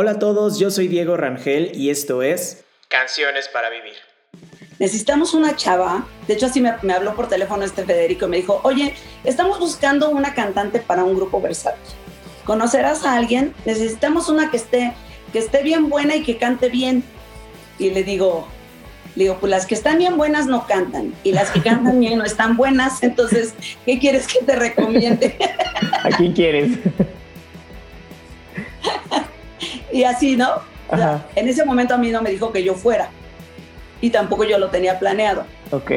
Hola a todos, yo soy Diego Rangel y esto es Canciones para Vivir. Necesitamos una chava, de hecho así me, habló por teléfono este Federico y me dijo, oye, estamos buscando una cantante para un grupo versátil. ¿Conocerás a alguien? Necesitamos una que esté, que esté bien buena y que cante bien. Y le digo, le digo, pues las que están bien buenas no cantan y las que cantan bien no están buenas, entonces, ¿qué quieres que te recomiende? ¿A quién quieres? Y así, ¿no? en ese momento a mí no me dijo que yo fuera y tampoco yo lo tenía planeado. Ok.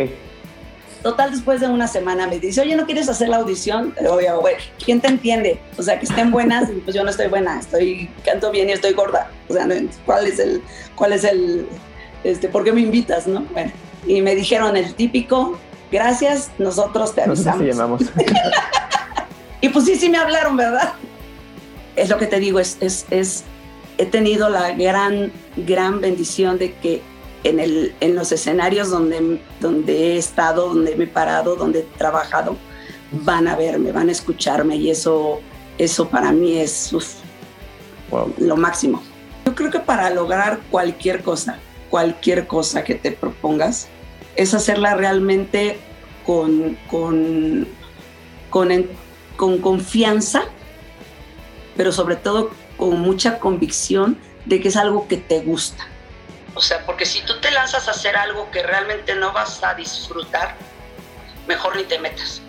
Total, después de una semana me dice, oye, ¿no quieres hacer la audición? Oye, güey, ¿quién te entiende? O sea, que estén buenas y pues yo no estoy buena, estoy, canto bien y estoy gorda. O sea, ¿cuál es el, cuál es el, este, por qué me invitas, no? Bueno, y me dijeron el típico, gracias, nosotros te avisamos. llamamos. y pues sí, sí me hablaron, ¿verdad? Es lo que te digo, es, es, es he tenido la gran, gran bendición de que en, el, en los escenarios donde, donde he estado, donde me he parado, donde he trabajado, van a verme, van a escucharme y eso, eso para mí es lo máximo. Yo creo que para lograr cualquier cosa, cualquier cosa que te propongas, es hacerla realmente con, con, con, con confianza, pero sobre todo con mucha convicción de que es algo que te gusta. O sea, porque si tú te lanzas a hacer algo que realmente no vas a disfrutar, mejor ni te metas.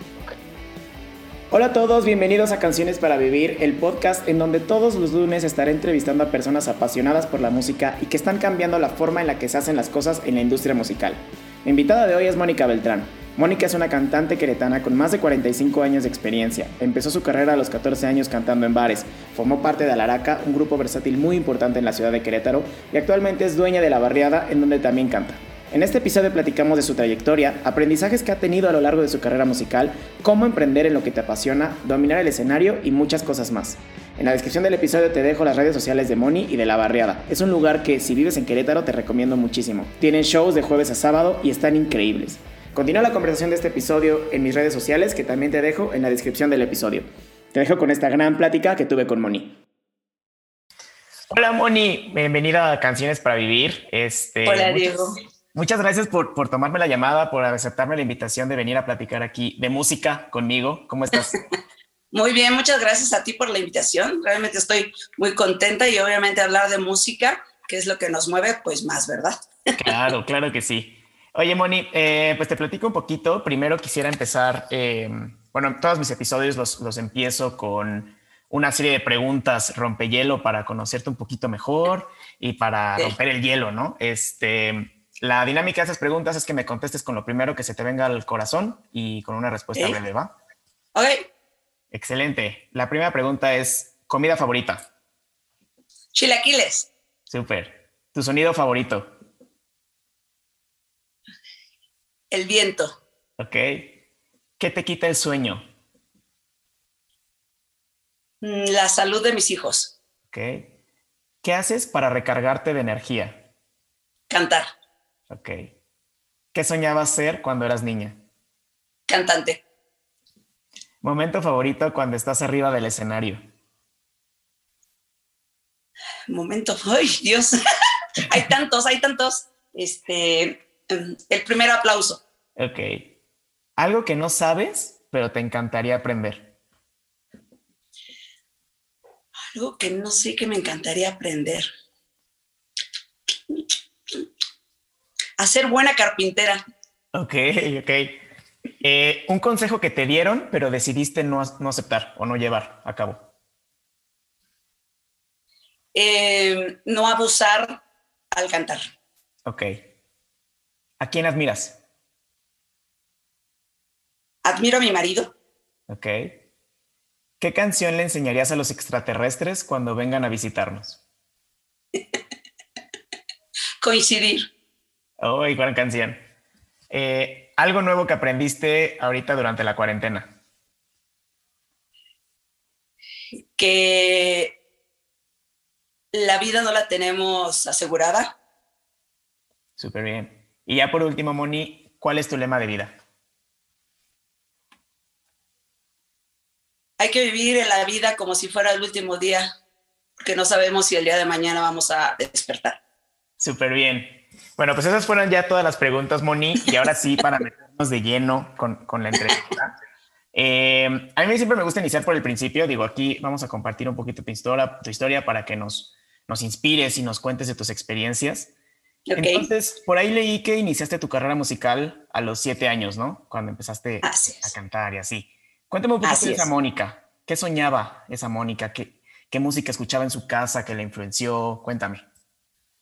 Hola a todos, bienvenidos a Canciones para Vivir, el podcast en donde todos los lunes estaré entrevistando a personas apasionadas por la música y que están cambiando la forma en la que se hacen las cosas en la industria musical. Mi invitada de hoy es Mónica Beltrán. Mónica es una cantante queretana con más de 45 años de experiencia. Empezó su carrera a los 14 años cantando en bares. Formó parte de Alaraca, un grupo versátil muy importante en la ciudad de Querétaro, y actualmente es dueña de La Barriada, en donde también canta. En este episodio platicamos de su trayectoria, aprendizajes que ha tenido a lo largo de su carrera musical, cómo emprender en lo que te apasiona, dominar el escenario y muchas cosas más. En la descripción del episodio te dejo las redes sociales de Moni y de La Barriada. Es un lugar que si vives en Querétaro te recomiendo muchísimo. Tienen shows de jueves a sábado y están increíbles. Continúa la conversación de este episodio en mis redes sociales, que también te dejo en la descripción del episodio. Te dejo con esta gran plática que tuve con Moni. Hola Moni, bienvenida a Canciones para Vivir. Este, Hola muchas, Diego. Muchas gracias por, por tomarme la llamada, por aceptarme la invitación de venir a platicar aquí de música conmigo. ¿Cómo estás? Muy bien, muchas gracias a ti por la invitación. Realmente estoy muy contenta y obviamente hablar de música, que es lo que nos mueve, pues más, ¿verdad? Claro, claro que sí. Oye, Moni, eh, pues te platico un poquito. Primero quisiera empezar, eh, bueno, todos mis episodios los, empiezo con una serie de preguntas rompehielo para conocerte un poquito mejor y para romper el hielo, ¿no? Este, la dinámica de esas preguntas es que me contestes con lo primero que se te venga al corazón y con una respuesta breve, ¿va? Ok. Excelente. La primera pregunta es, ¿comida favorita? Chilaquiles. Súper. ¿Tu sonido favorito? El viento. Ok. ¿Qué te quita el sueño? Mm, la salud de mis hijos. Ok. ¿Qué haces para recargarte de energía? Cantar. Ok. ¿Qué soñabas ser cuando eras niña? Cantante. Momento favorito cuando estás arriba del escenario. Momento, ay Dios, hay tantos, hay tantos. Este, el primer aplauso. Ok. Algo que no sabes, pero te encantaría aprender. Algo que no sé que me encantaría aprender. Hacer buena carpintera. Ok, ok. Eh, un consejo que te dieron, pero decidiste no, aceptar o no llevar a cabo. Eh, no abusar al cantar. Ok. ¿A quién admiras? Admiro a mi marido. Ok. ¿Qué canción le enseñarías a los extraterrestres cuando vengan a visitarnos? Coincidir. Oh, gran canción. Eh, ¿Algo nuevo que aprendiste ahorita durante la cuarentena? Que la vida no la tenemos asegurada. Súper bien. Y ya por último, Moni, ¿cuál es tu lema de vida? Hay que vivir la vida como si fuera el último día. porque no sabemos si el día de mañana vamos a despertar. Súper bien. Bueno, pues esas fueron ya todas las preguntas, Moni, y ahora sí, para meternos de lleno con, con la entrevista. Eh, a mí siempre me gusta iniciar por el principio. Digo, aquí vamos a compartir un poquito tu historia, tu historia para que nos, nos inspires y nos cuentes de tus experiencias. Entonces, por ahí leí que iniciaste tu carrera musical a los siete años, ¿no? Cuando empezaste a cantar y así. Cuéntame un poco de esa Mónica. ¿Qué soñaba esa Mónica? ¿Qué, ¿Qué música escuchaba en su casa que la influenció? Cuéntame.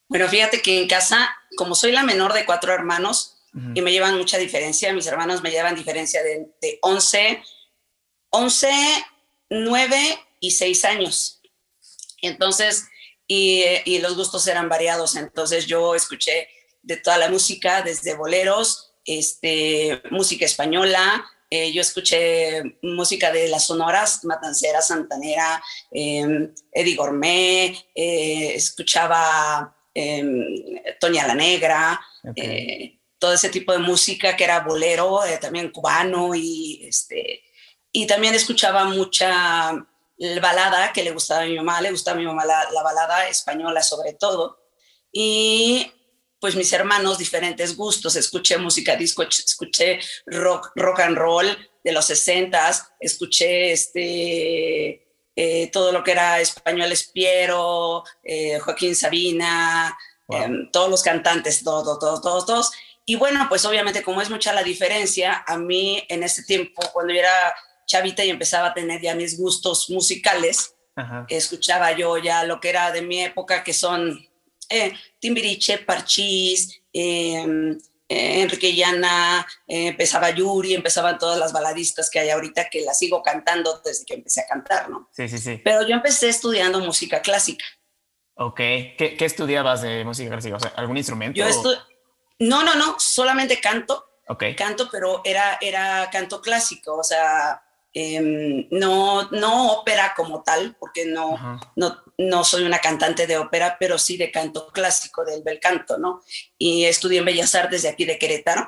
Bueno, fíjate que en casa, como soy la menor de cuatro hermanos y me llevan mucha diferencia, mis hermanos me llevan diferencia de, de 11, 11, 9 y 6 años. Entonces, y, los gustos eran variados. Entonces yo escuché de toda la música, desde boleros, este, música española, eh, yo escuché música de las sonoras, Matancera, Santanera, eh, Eddie Gourmet, eh, escuchaba em, Toña la Negra, eh, todo ese tipo de música que era bolero, también cubano y, este, y también escuchaba mucha balada que le gustaba a mi mamá, le gustaba a mi mamá la, balada española sobre todo. Y pues mis hermanos, diferentes gustos, escuché música disco, escuché rock, rock and roll de los 60 escuché este, eh, todo lo que era español Espiero, eh, Joaquín Sabina, em, todos los cantantes, todos, todos, todos, todos. Y bueno, pues obviamente como es mucha la diferencia, a mí en ese tiempo, cuando yo era chavita y empezaba a tener ya mis gustos musicales. Escuchaba yo ya lo que era de mi época, que son eh, Timbiriche, Parchís, em, eh, Enrique Llana, eh, empezaba Yuri, empezaban todas las baladistas que hay ahorita que las sigo cantando desde que empecé a cantar, ¿no? Sí, sí, sí. Pero yo empecé estudiando música clásica. Ok. ¿Qué, qué estudiabas de música clásica? O sea, ¿algún instrumento? Yo No, no, no, solamente canto. Ok. Canto, pero era, era canto clásico, o sea, Em, no, no ópera como tal, porque no, no, no soy una cantante de ópera, pero sí de canto clásico, del bel canto, ¿no? Y estudié en Bellas Artes de aquí de Querétaro.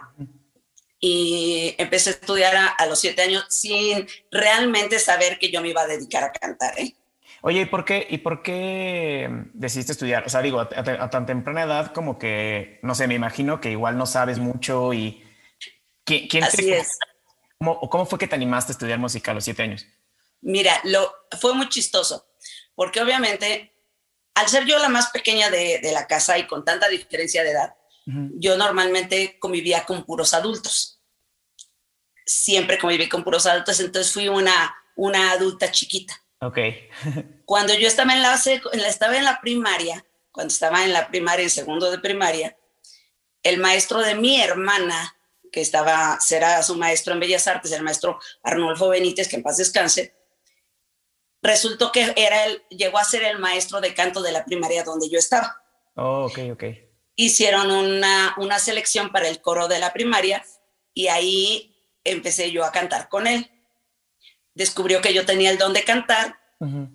Y empecé a estudiar a, los siete años sin realmente saber que yo me iba a dedicar a cantar, ¿eh? Oye, ¿y por qué, y por qué decidiste estudiar? O sea, digo, a, tan temprana edad como que, no sé, me imagino que igual no sabes mucho y... ¿Quién, Así es. ¿Cómo, fue que te animaste a estudiar música a los siete años? Mira, lo, fue muy chistoso, porque obviamente, al ser yo la más pequeña de, la casa y con tanta diferencia de edad, yo normalmente convivía con puros adultos. Siempre conviví con puros adultos, entonces fui una, una adulta chiquita. Ok. cuando yo estaba en la, estaba en la primaria, cuando estaba en la primaria, en segundo de primaria, el maestro de mi hermana que estaba, será su maestro en Bellas Artes, el maestro Arnulfo Benítez, que en paz descanse, resultó que era el, llegó a ser el maestro de canto de la primaria donde yo estaba. Oh, ok, ok. Hicieron una, una selección para el coro de la primaria y ahí empecé yo a cantar con él. Descubrió que yo tenía el don de cantar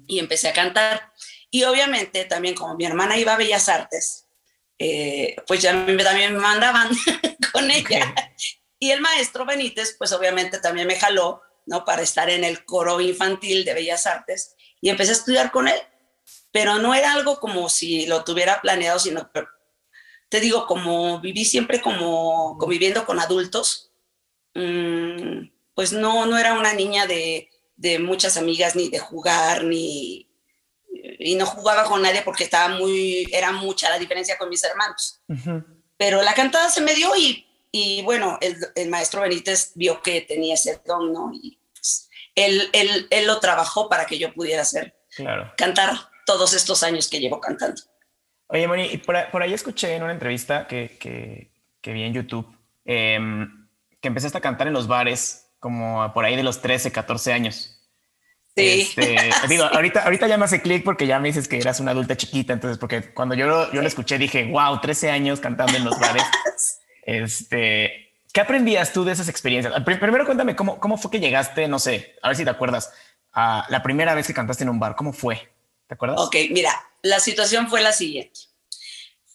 y empecé a cantar. Y obviamente también como mi hermana iba a Bellas Artes, eh, pues ya también me mandaban con ella. Y el maestro Benítez, pues obviamente también me jaló, ¿no? Para estar en el coro infantil de Bellas Artes y empecé a estudiar con él. Pero no era algo como si lo tuviera planeado, sino, te digo, como viví siempre como conviviendo con adultos, mm, pues no, no era una niña de, de muchas amigas, ni de jugar, ni, y no jugaba con nadie porque estaba muy, era mucha la diferencia con mis hermanos. Pero la cantada se me dio y, y bueno, el, el, maestro Benítez vio que tenía ese don, ¿no? Y pues, él, él, él, lo trabajó para que yo pudiera hacer, claro. cantar todos estos años que llevo cantando. Oye, Moni, por, por ahí escuché en una entrevista que, que, que vi en YouTube em, que empezaste a cantar en los bares como por ahí de los 13, 14 años. Este, digo, ahorita, ahorita ya me hace clic porque ya me dices que eras una adulta chiquita, entonces, porque cuando yo lo, yo lo escuché dije, wow, 13 años cantando en los bares. este, ¿qué aprendías tú de esas experiencias? Primero cuéntame cómo, cómo fue que llegaste, no sé, a ver si te acuerdas, a la primera vez que cantaste en un bar, ¿cómo fue? ¿Te acuerdas? Ok, mira, la situación fue la siguiente.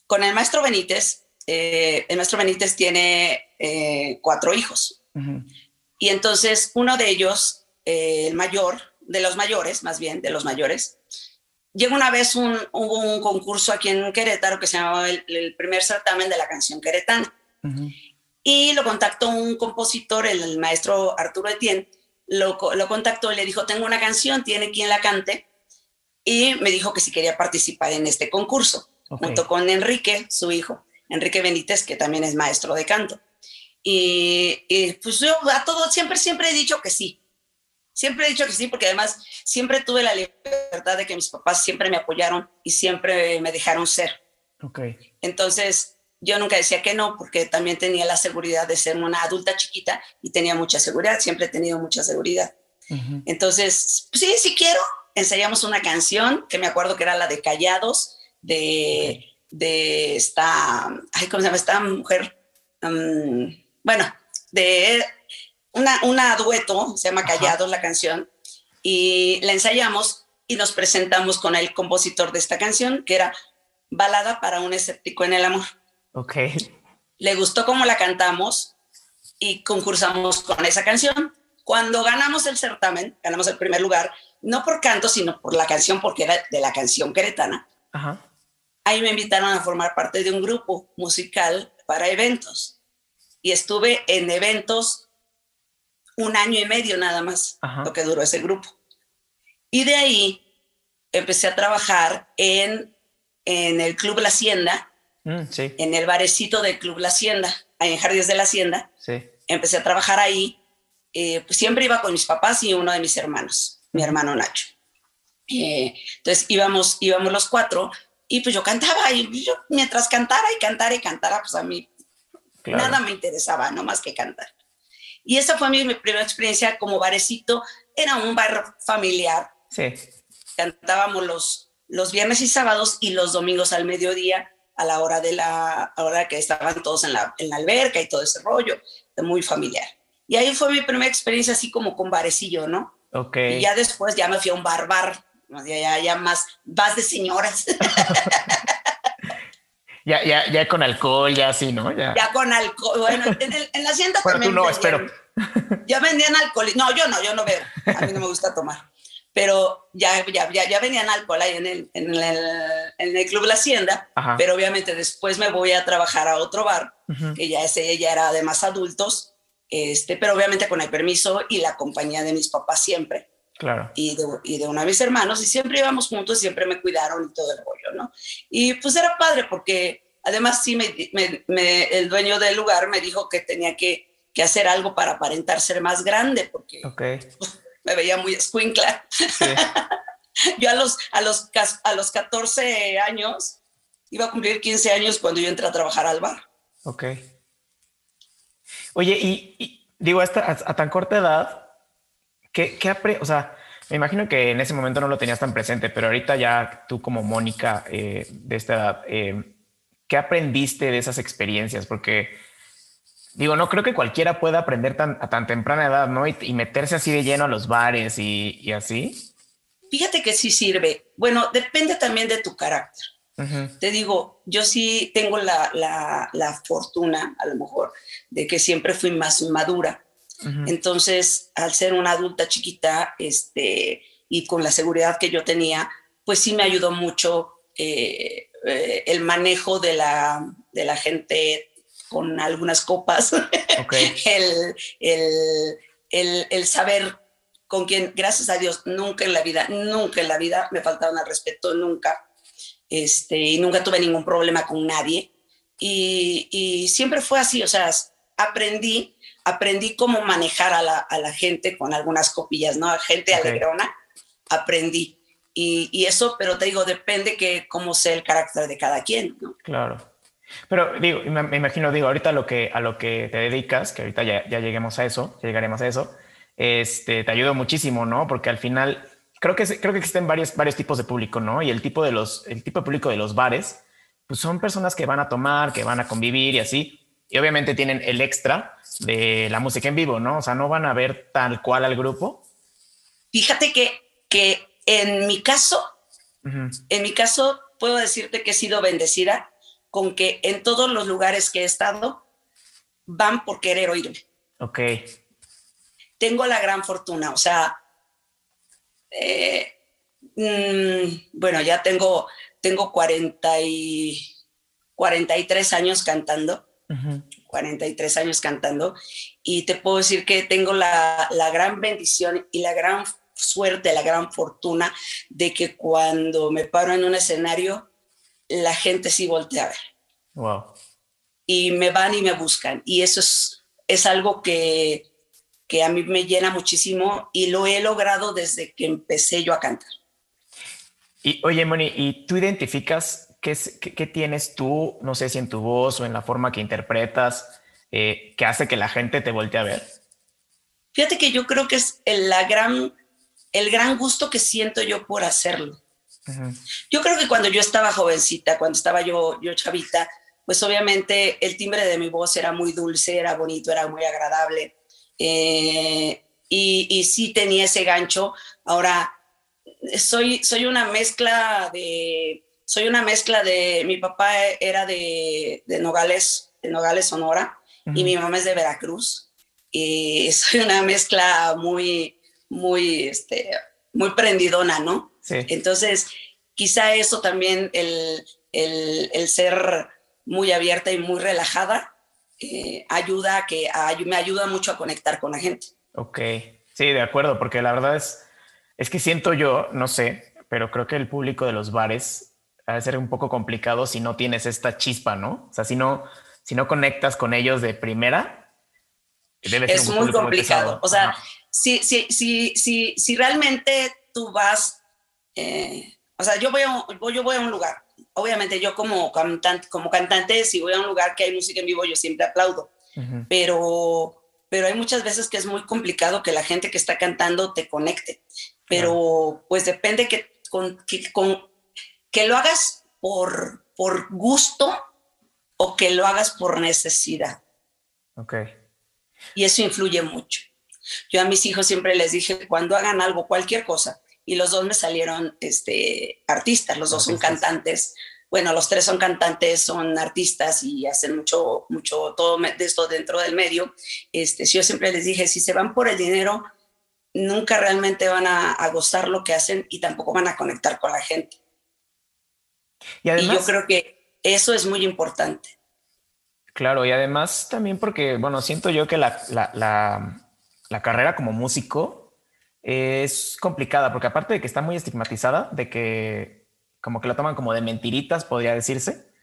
Con el maestro Benítez, eh, el maestro Benítez tiene eh, cuatro hijos. Y entonces uno de ellos, eh, el mayor, de los mayores, más bien, de los mayores, llega una vez un, hubo un concurso aquí en Querétaro que se llamaba el, primer certamen de la canción queretana. Y lo contactó un compositor, el, maestro Arturo Etienne, lo, lo, contactó y le dijo, tengo una canción, tiene quien la cante. Y me dijo que si quería participar en este concurso, junto con Enrique, su hijo, Enrique Benítez, que también es maestro de canto. Y, y pues yo a todo siempre, siempre he dicho que sí. Siempre he dicho que sí, porque además siempre tuve la libertad de que mis papás siempre me apoyaron y siempre me dejaron ser. Okay. Entonces, yo nunca decía que no, porque también tenía la seguridad de ser una adulta chiquita y tenía mucha seguridad, siempre he tenido mucha seguridad. Entonces, pues sí, si quiero, ensayamos una canción que me acuerdo que era la de Callados, de, de esta, ay, ¿cómo se llama? Esta mujer, mm, bueno, de una, una dueto, se llama Callados la canción, y la ensayamos y nos presentamos con el compositor de esta canción, que era Balada para un escéptico en el amor. Ok. Le gustó cómo la cantamos y concursamos con esa canción. Cuando ganamos el certamen, ganamos el primer lugar, no por canto, sino por la canción, porque era de la canción queretana. Ahí me invitaron a formar parte de un grupo musical para eventos. Y estuve en eventos un año y medio nada más, lo que duró ese grupo. Y de ahí empecé a trabajar en, en el Club La Hacienda, mm, en el barecito del Club La Hacienda, en Jardines de la Hacienda. Empecé a trabajar ahí. Eh, pues siempre iba con mis papás y uno de mis hermanos, mi hermano Nacho. Eh, entonces íbamos, íbamos los cuatro y pues yo cantaba y yo, mientras cantara y cantara y cantara, pues a mí nada me interesaba, no más que cantar. Y esa fue mi, primera experiencia como barecito. Era un bar familiar. Sí. Cantábamos los, los viernes y sábados y los domingos al mediodía a la hora de la hora que estaban todos en la, en la alberca y todo ese rollo, muy familiar. Y ahí fue mi primera experiencia así como con barecillo, ¿no? Ok. Y ya después ya me fui a un bar bar, ya, ya, ya más, vas de señoras. Ya, ya, ya con alcohol, ya así, ¿no? Ya, ya con alcohol. Bueno, en, en la hacienda bueno, tú no, espero. Ya vendían alcohol. No, yo no, yo no veo. A mí no me gusta tomar. Pero ya, ya, ya, ya vendían alcohol ahí en el, en el, en el Club La Hacienda. Pero obviamente después me voy a trabajar a otro bar, que ya ese ya era de más adultos. Este, pero obviamente con el permiso y la compañía de mis papás siempre. Claro. Y de, y de uno de mis hermanos, y siempre íbamos juntos, siempre me cuidaron y todo el rollo, ¿no? Y pues era padre porque además sí, me, me, el dueño del lugar me dijo que tenía que, que, hacer algo para aparentar ser más grande, porque me veía muy escuincla. yo a los, a, los, a los 14 años, iba a cumplir 15 años cuando yo entré a trabajar al bar. Ok. Oye, y, digo, a, a tan corta edad, ¿Qué, qué o sea, me imagino que en ese momento no lo tenías tan presente, pero ahorita ya tú como Mónica eh, de esta edad, eh, ¿qué aprendiste de esas experiencias? Porque digo, no creo que cualquiera pueda aprender tan, a tan temprana edad, ¿no? Y, meterse así de lleno a los bares y, así. Fíjate que sí sirve. Bueno, depende también de tu carácter. Te digo, yo sí tengo la, la, la, fortuna, a lo mejor, de que siempre fui más madura. Entonces, al ser una adulta chiquita este, y con la seguridad que yo tenía, pues sí me ayudó mucho eh, eh, el manejo de la, de la gente con algunas copas, el, el, el, saber con quién, gracias a Dios, nunca en la vida, nunca en la vida me faltaron al respeto, nunca. Este, y nunca tuve ningún problema con nadie. Y, y siempre fue así, o sea, aprendí aprendí cómo manejar a la, a la gente con algunas copillas, ¿no? A gente alegrona, aprendí. Y, y, eso, pero te digo, depende que cómo sea el carácter de cada quien, ¿no? Claro. Pero digo, me, imagino, digo, ahorita lo que, a lo que te dedicas, que ahorita ya, ya lleguemos a eso, ya llegaremos a eso, este, te ayuda muchísimo, ¿no? Porque al final creo que, creo que existen varios, varios tipos de público, ¿no? Y el tipo de los, el tipo de público de los bares, pues son personas que van a tomar, que van a convivir y así. Y obviamente tienen el extra de la música en vivo, ¿no? O sea, no van a ver tal cual al grupo. Fíjate que, que en mi caso, en mi caso, puedo decirte que he sido bendecida con que en todos los lugares que he estado van por querer oírme. Ok. Tengo la gran fortuna, o sea, eh, Mm, bueno, ya tengo, tengo 40 y 43 años cantando. 43 años cantando y te puedo decir que tengo la, la, gran bendición y la gran suerte, la gran fortuna de que cuando me paro en un escenario, la gente sí voltea a ver. Wow. Y me van y me buscan. Y eso es, es algo que, que a mí me llena muchísimo y lo he logrado desde que empecé yo a cantar. Y oye, Moni, ¿y tú identificas qué, qué, tienes tú, no sé si en tu voz o en la forma que interpretas, eh, que hace que la gente te voltee a ver? Fíjate que yo creo que es el, la gran, el gran gusto que siento yo por hacerlo. Yo creo que cuando yo estaba jovencita, cuando estaba yo, yo chavita, pues obviamente el timbre de mi voz era muy dulce, era bonito, era muy agradable. Eh, y, y, sí tenía ese gancho. Ahora, soy, soy una mezcla de, soy una mezcla de, mi papá era de, de Nogales, de Nogales, Sonora, y mi mamá es de Veracruz. Y soy una mezcla muy, muy, este, muy prendidona, ¿no? Sí. Entonces, quizá eso también, el, el, el ser muy abierta y muy relajada, eh, ayuda a que me ayuda mucho a conectar con la gente. Ok, sí, de acuerdo, porque la verdad es, es que siento yo, no sé, pero creo que el público de los bares va a ser un poco complicado si no tienes esta chispa, ¿no? O sea, si no, si no conectas con ellos de primera, debe ser es muy complicado. o sea, si, si, si, si, si realmente tú vas, eh, o sea, yo voy, a, yo voy a un lugar. Obviamente yo como cantante, como cantante, si voy a un lugar que hay música en vivo, yo siempre aplaudo, pero, pero hay muchas veces que es muy complicado que la gente que está cantando te conecte, pero pues depende que, con, que, con, que lo hagas por, por gusto o que lo hagas por necesidad. Ok. Y eso influye mucho. Yo a mis hijos siempre les dije, cuando hagan algo, cualquier cosa, y los dos me salieron este, artistas, los dos son cantantes. Bueno, los tres son cantantes, son artistas y hacen mucho, mucho todo de esto dentro del medio. Este, yo siempre les dije, si se van por el dinero, nunca realmente van a, gozar lo que hacen y tampoco van a conectar con la gente. Y, además, yo creo que eso es muy importante. Claro, y además también porque, bueno, siento yo que la, la, la, la carrera como músico es complicada porque aparte de que está muy estigmatizada, de que como que la toman como de mentiritas, podría decirse,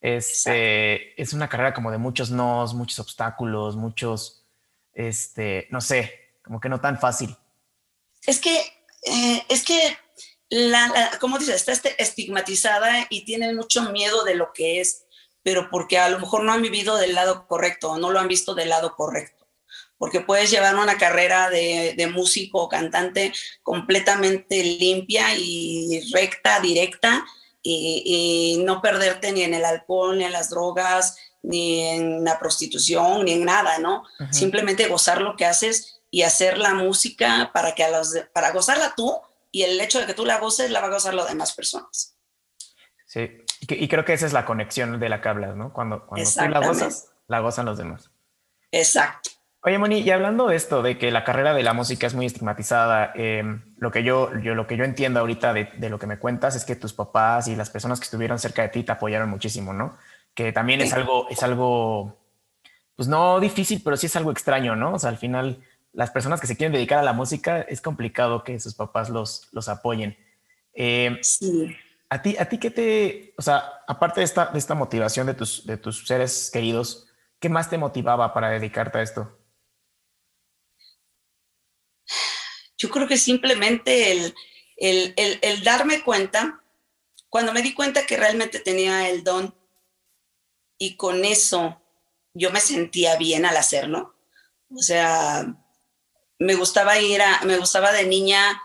este, es una carrera como de muchos nos, muchos obstáculos, muchos, este, no sé, como que no tan fácil. Es que, eh, es que, la, como dices, está este, estigmatizada y tienen mucho miedo de lo que es, pero porque a lo mejor no han vivido del lado correcto o no lo han visto del lado correcto porque puedes llevar una carrera de, músico o cantante completamente limpia y recta, directa, y, no perderte ni en el alcohol, ni en las drogas, ni en la prostitución, ni en nada, ¿no? Simplemente gozar lo que haces y hacer la música para, que a los para gozarla tú y el hecho de que tú la goces la va a gozar las demás personas. Sí, y, creo que esa es la conexión de la que hablas, ¿no? Cuando, cuando tú la gozas, la gozan los demás. Exacto. Oye, Moni, y hablando de esto, de que la carrera de la música es muy estigmatizada, em, lo, que yo, yo, lo que yo entiendo ahorita de, de, lo que me cuentas es que tus papás y las personas que estuvieron cerca de ti te apoyaron muchísimo, ¿no? Que también es algo, es algo, pues no difícil, pero sí es algo extraño, ¿no? O sea, al final, las personas que se quieren dedicar a la música, es complicado que sus papás los, los apoyen. Em, sí. ¿A ti, a ti qué te, o sea, aparte de esta, de esta motivación de tus, de tus seres queridos, ¿qué más te motivaba para dedicarte a esto? Yo creo que simplemente el, el, darme cuenta, cuando me di cuenta que realmente tenía el don y con eso yo me sentía bien al hacerlo. O sea, me gustaba ir a, me gustaba de niña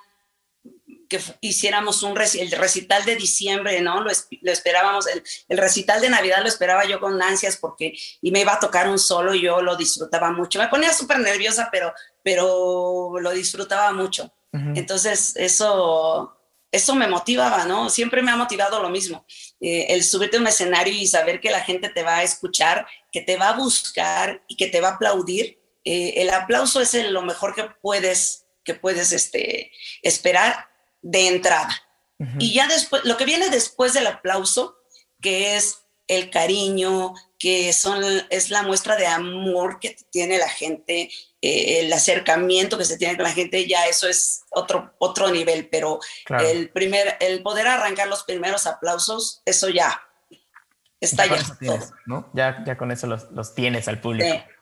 que hiciéramos un el recital de diciembre, ¿no? Lo, esperábamos, el, el, recital de Navidad lo esperaba yo con ansias porque y me iba a tocar un solo y yo lo disfrutaba mucho. Me ponía súper nerviosa, pero, pero lo disfrutaba mucho. Entonces, eso, eso me motivaba, ¿no? Siempre me ha motivado lo mismo. Eh, el subirte a un escenario y saber que la gente te va a escuchar, que te va a buscar y que te va a aplaudir. Eh, el aplauso es lo mejor que puedes, que puedes este, esperar de entrada. Y ya después, lo que viene después del aplauso, que es el cariño, que son, es la muestra de amor que tiene la gente, eh, el acercamiento que se tiene con la gente, ya eso es otro, otro nivel, pero el, primer, el poder arrancar los primeros aplausos, eso ya está ya. ¿no? ya. Ya con eso los, los tienes al público. Sí,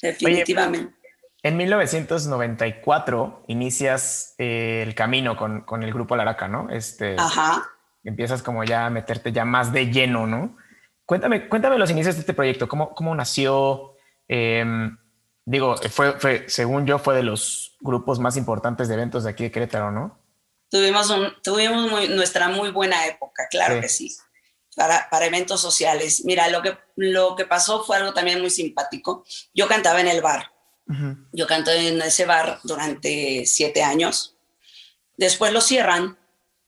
definitivamente. en 1994 inicias eh, el camino con, con, el grupo Laraca, ¿no? Este, Ajá. Empiezas como ya a meterte ya más de lleno, ¿no? Cuéntame, cuéntame los inicios de este proyecto, cómo, cómo nació. Em, digo, fue, fue, según yo, fue de los grupos más importantes de eventos de aquí de Querétaro, ¿no? Tuvimos, un, tuvimos nuestra muy buena época, claro que sí, para, para eventos sociales. Mira, lo que, lo que pasó fue algo también muy simpático. Yo cantaba en el bar. Yo canté en ese bar durante siete años. Después lo cierran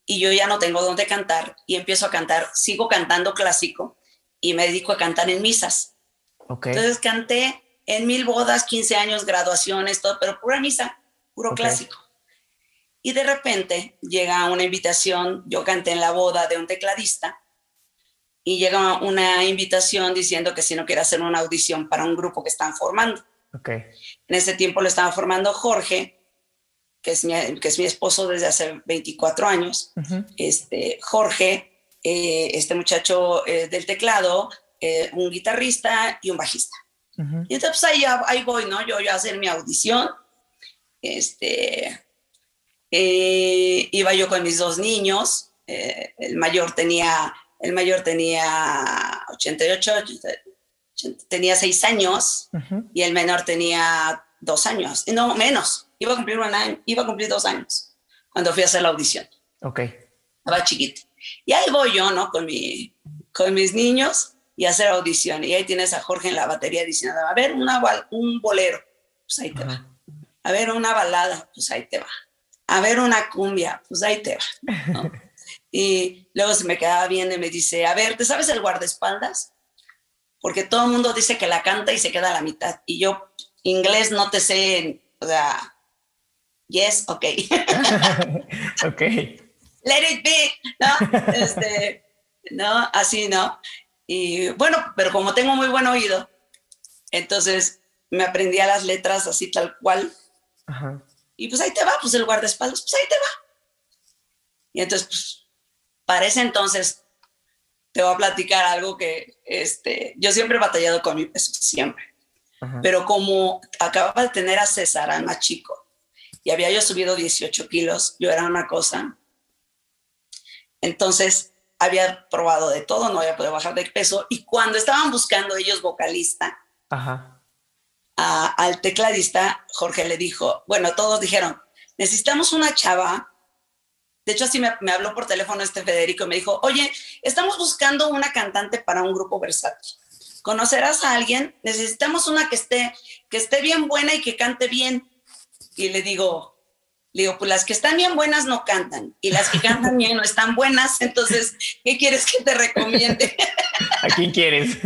y yo ya no tengo dónde cantar y empiezo a cantar, sigo cantando clásico y me dedico a cantar en misas. Entonces canté en mil bodas, 15 años, graduaciones, todo, pero pura misa, puro clásico. Y de repente llega una invitación, yo canté en la boda de un tecladista, y llega una invitación diciendo que si no quiere hacer una audición para un grupo que están formando. Okay. En ese tiempo lo estaba formando Jorge, que es mi, que es mi esposo desde hace 24 años. este, Jorge eh, este muchacho eh, del teclado, eh, un guitarrista y un bajista. Y entonces ahí, ahí, voy, ¿no? Yo, yo a hacer mi audición. Este, iba yo con mis dos niños. el mayor tenía, el mayor tenía 88, tenía 6 años y el menor tenía 2 años. No, menos. Iba a cumplir un año, iba a cumplir dos años cuando fui a hacer la audición. Ok. Estaba chiquito. Y ahí voy yo, ¿no? Con, mi, con mis niños y hacer audición. Y ahí tienes a Jorge en la batería diciendo, a ver, una, un bolero, pues ahí te va. A ver, una balada, pues ahí te va. A ver, una cumbia, pues ahí te va. y luego se me quedaba viendo y me dice, a ver, ¿te sabes el guardaespaldas? Porque todo el mundo dice que la canta y se queda a la mitad. Y yo, inglés no te sé, o sea, yes, ok. ok let it be, ¿no? Este, ¿no? Así, ¿no? Y bueno, pero como tengo muy buen oído, entonces me aprendí a las letras así tal cual. Y pues ahí te va, pues el guardaespaldas, pues ahí te va. Y entonces, pues, para ese entonces, te voy a platicar algo que este, yo siempre he batallado con mi peso, siempre. Pero como acababa de tener a César, al más chico, y había yo subido 18 kilos, yo era una cosa entonces, había probado de todo, no había podido bajar de peso. Y cuando estaban buscando ellos vocalista, al tecladista, Jorge le dijo, bueno, todos dijeron, necesitamos una chava. De hecho, así me, habló por teléfono este Federico y me dijo, oye, estamos buscando una cantante para un grupo versátil. ¿Conocerás a alguien? Necesitamos una que esté, que esté bien buena y que cante bien. Y le digo, le digo, pues las que están bien buenas no cantan y las que cantan bien no están buenas, entonces, ¿qué quieres que te recomiende? ¿A quién quieres?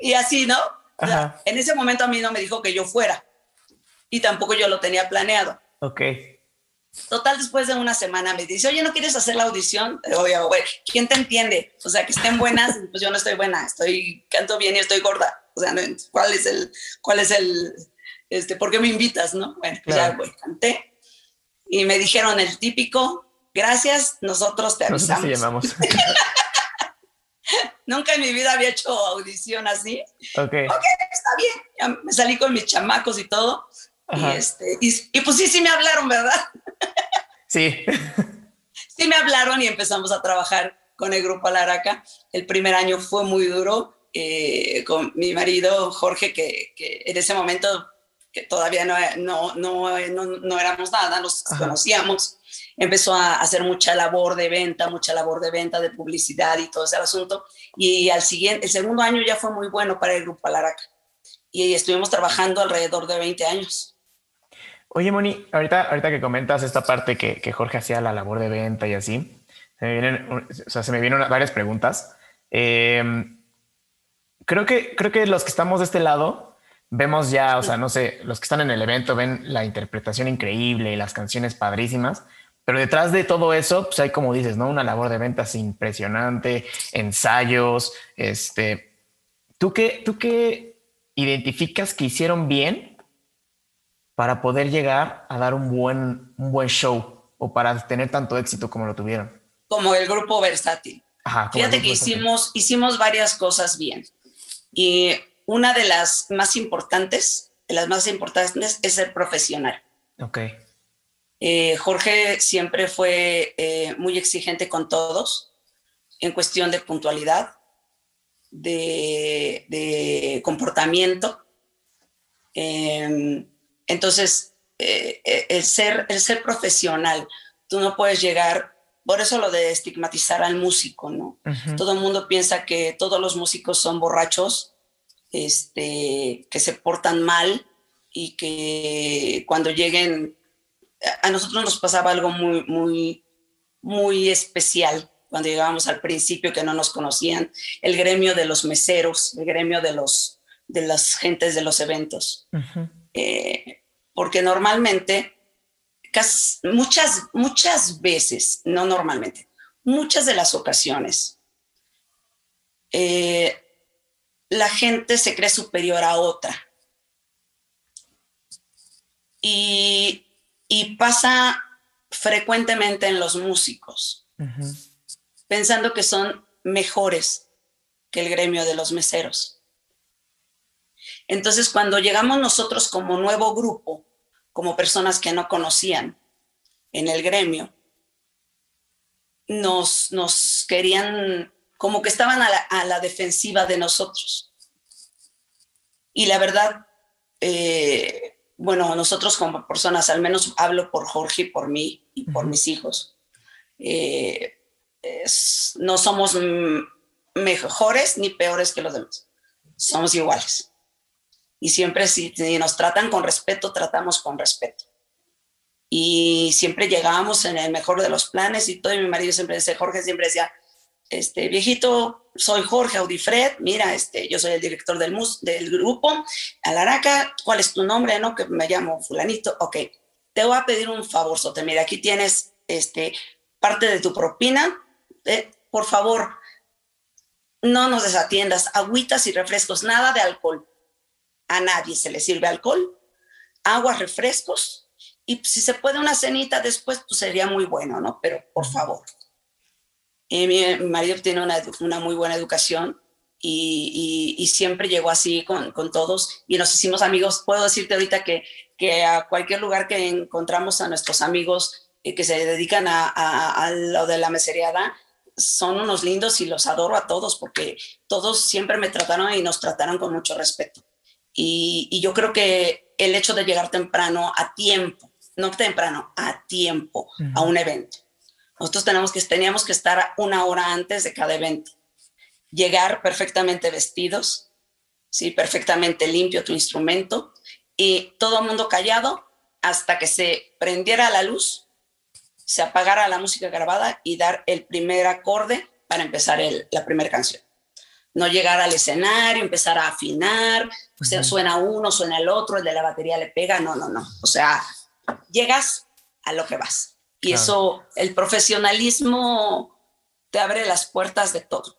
y así, ¿no? en ese momento a mí no me dijo que yo fuera y tampoco yo lo tenía planeado. Ok. Total, después de una semana me dice, oye, ¿no quieres hacer la audición? Oye, güey, ¿quién te entiende? O sea, que estén buenas, pues yo no estoy buena, estoy, canto bien y estoy gorda. O sea, ¿cuál es el, cuál es el, este, ¿por qué me invitas, no? Bueno, pues ya voy, canté. Y me dijeron el típico, gracias, nosotros te avisamos. llamamos. Nunca en mi vida había hecho audición así. Ok. Ok, está bien. me salí con mis chamacos y todo. Y, este, y, pues sí, sí me hablaron, ¿verdad? Sí. sí me hablaron y empezamos a trabajar con el grupo Alaraca. El primer año fue muy duro. Eh, con mi marido Jorge, que, que en ese momento que todavía no, no, no, no, éramos nada, nos conocíamos, empezó a hacer mucha labor de venta, mucha labor de venta, de publicidad y todo ese asunto. Y al siguiente, el segundo año ya fue muy bueno para el Grupo Alaraca. Y estuvimos trabajando alrededor de 20 años. Oye, Moni, ahorita, ahorita que comentas esta parte que, que Jorge hacía la labor de venta y así, se me vienen, o sea, se me vienen varias preguntas. Em, creo, que, creo que los que estamos de este lado vemos ya, o sea, no sé, los que están en el evento ven la interpretación increíble y las canciones padrísimas, Pero detrás de todo eso, pues hay, como dices, ¿no? Una labor de ventas impresionante, ensayos, este... ¿Tú qué, tú qué identificas que hicieron bien para poder llegar a dar un buen, un buen show o para tener tanto éxito como lo tuvieron? Como el grupo versátil. Fíjate que hicimos, hicimos varias cosas bien. Y una de las más importantes, de las más importantes, es ser profesional. Ok. Eh, Jorge siempre fue eh, muy exigente con todos en cuestión de puntualidad, de, comportamiento. Em, entonces, eh, el, ser, el ser profesional, tú no puedes llegar, por eso lo de estigmatizar al músico, ¿no? Todo el mundo piensa que todos los músicos son borrachos, este, que se portan mal y que cuando lleguen a nosotros nos pasaba algo muy, muy, muy especial cuando llegábamos al principio que no nos conocían, el gremio de los meseros, el gremio de, los, de las gentes de los eventos. Eh, porque normalmente, muchas, muchas veces, no normalmente, muchas de las ocasiones, eh, la gente se cree superior a otra. Y y pasa frecuentemente en los músicos, pensando que son mejores que el gremio de los meseros. Entonces, cuando llegamos nosotros como nuevo grupo, como personas que no conocían en el gremio, nos, nos querían, como que estaban a la, a la defensiva de nosotros. Y la verdad, eh, bueno, nosotros como personas, al menos hablo por Jorge y por mí y por mis hijos, eh, no somos mejores ni peores que los demás, somos iguales. Y siempre si, nos tratan con respeto, tratamos con respeto. Y siempre llegábamos en el mejor de los planes y todo, mi marido siempre decía, Jorge siempre decía, este viejito, soy Jorge Audifred, mira, este, yo soy el director del, mus, del grupo, Alaraca, ¿cuál es tu nombre? No, que me llamo fulanito, ok, te voy a pedir un favor, Sote, mira, aquí tienes este, parte de tu propina, eh, por favor, no nos desatiendas, agüitas y refrescos, nada de alcohol, a nadie se le sirve alcohol, aguas, refrescos, y si se puede una cenita después, pues sería muy bueno, ¿no? Pero por favor. Eh, mi, marido tiene una, una, muy buena educación y, y, siempre llegó así con, con, todos y nos hicimos amigos. Puedo decirte ahorita que, que a cualquier lugar que encontramos a nuestros amigos eh, que se dedican a, a, lo de la meseriada, son unos lindos y los adoro a todos porque todos siempre me trataron y nos trataron con mucho respeto. Y, y yo creo que el hecho de llegar temprano, a tiempo, no temprano, a tiempo, a un evento nosotros tenemos que, teníamos que estar una hora antes de cada evento. Llegar perfectamente vestidos, ¿sí? perfectamente limpio tu instrumento y todo el mundo callado hasta que se prendiera la luz, se apagara la música grabada y dar el primer acorde para empezar la primera canción. No llegar al escenario, empezar a afinar, suena uno, suena el otro, el de la batería le pega, no, no, no. O sea, llegas a lo que vas. Y eso, el profesionalismo te abre las puertas de todo.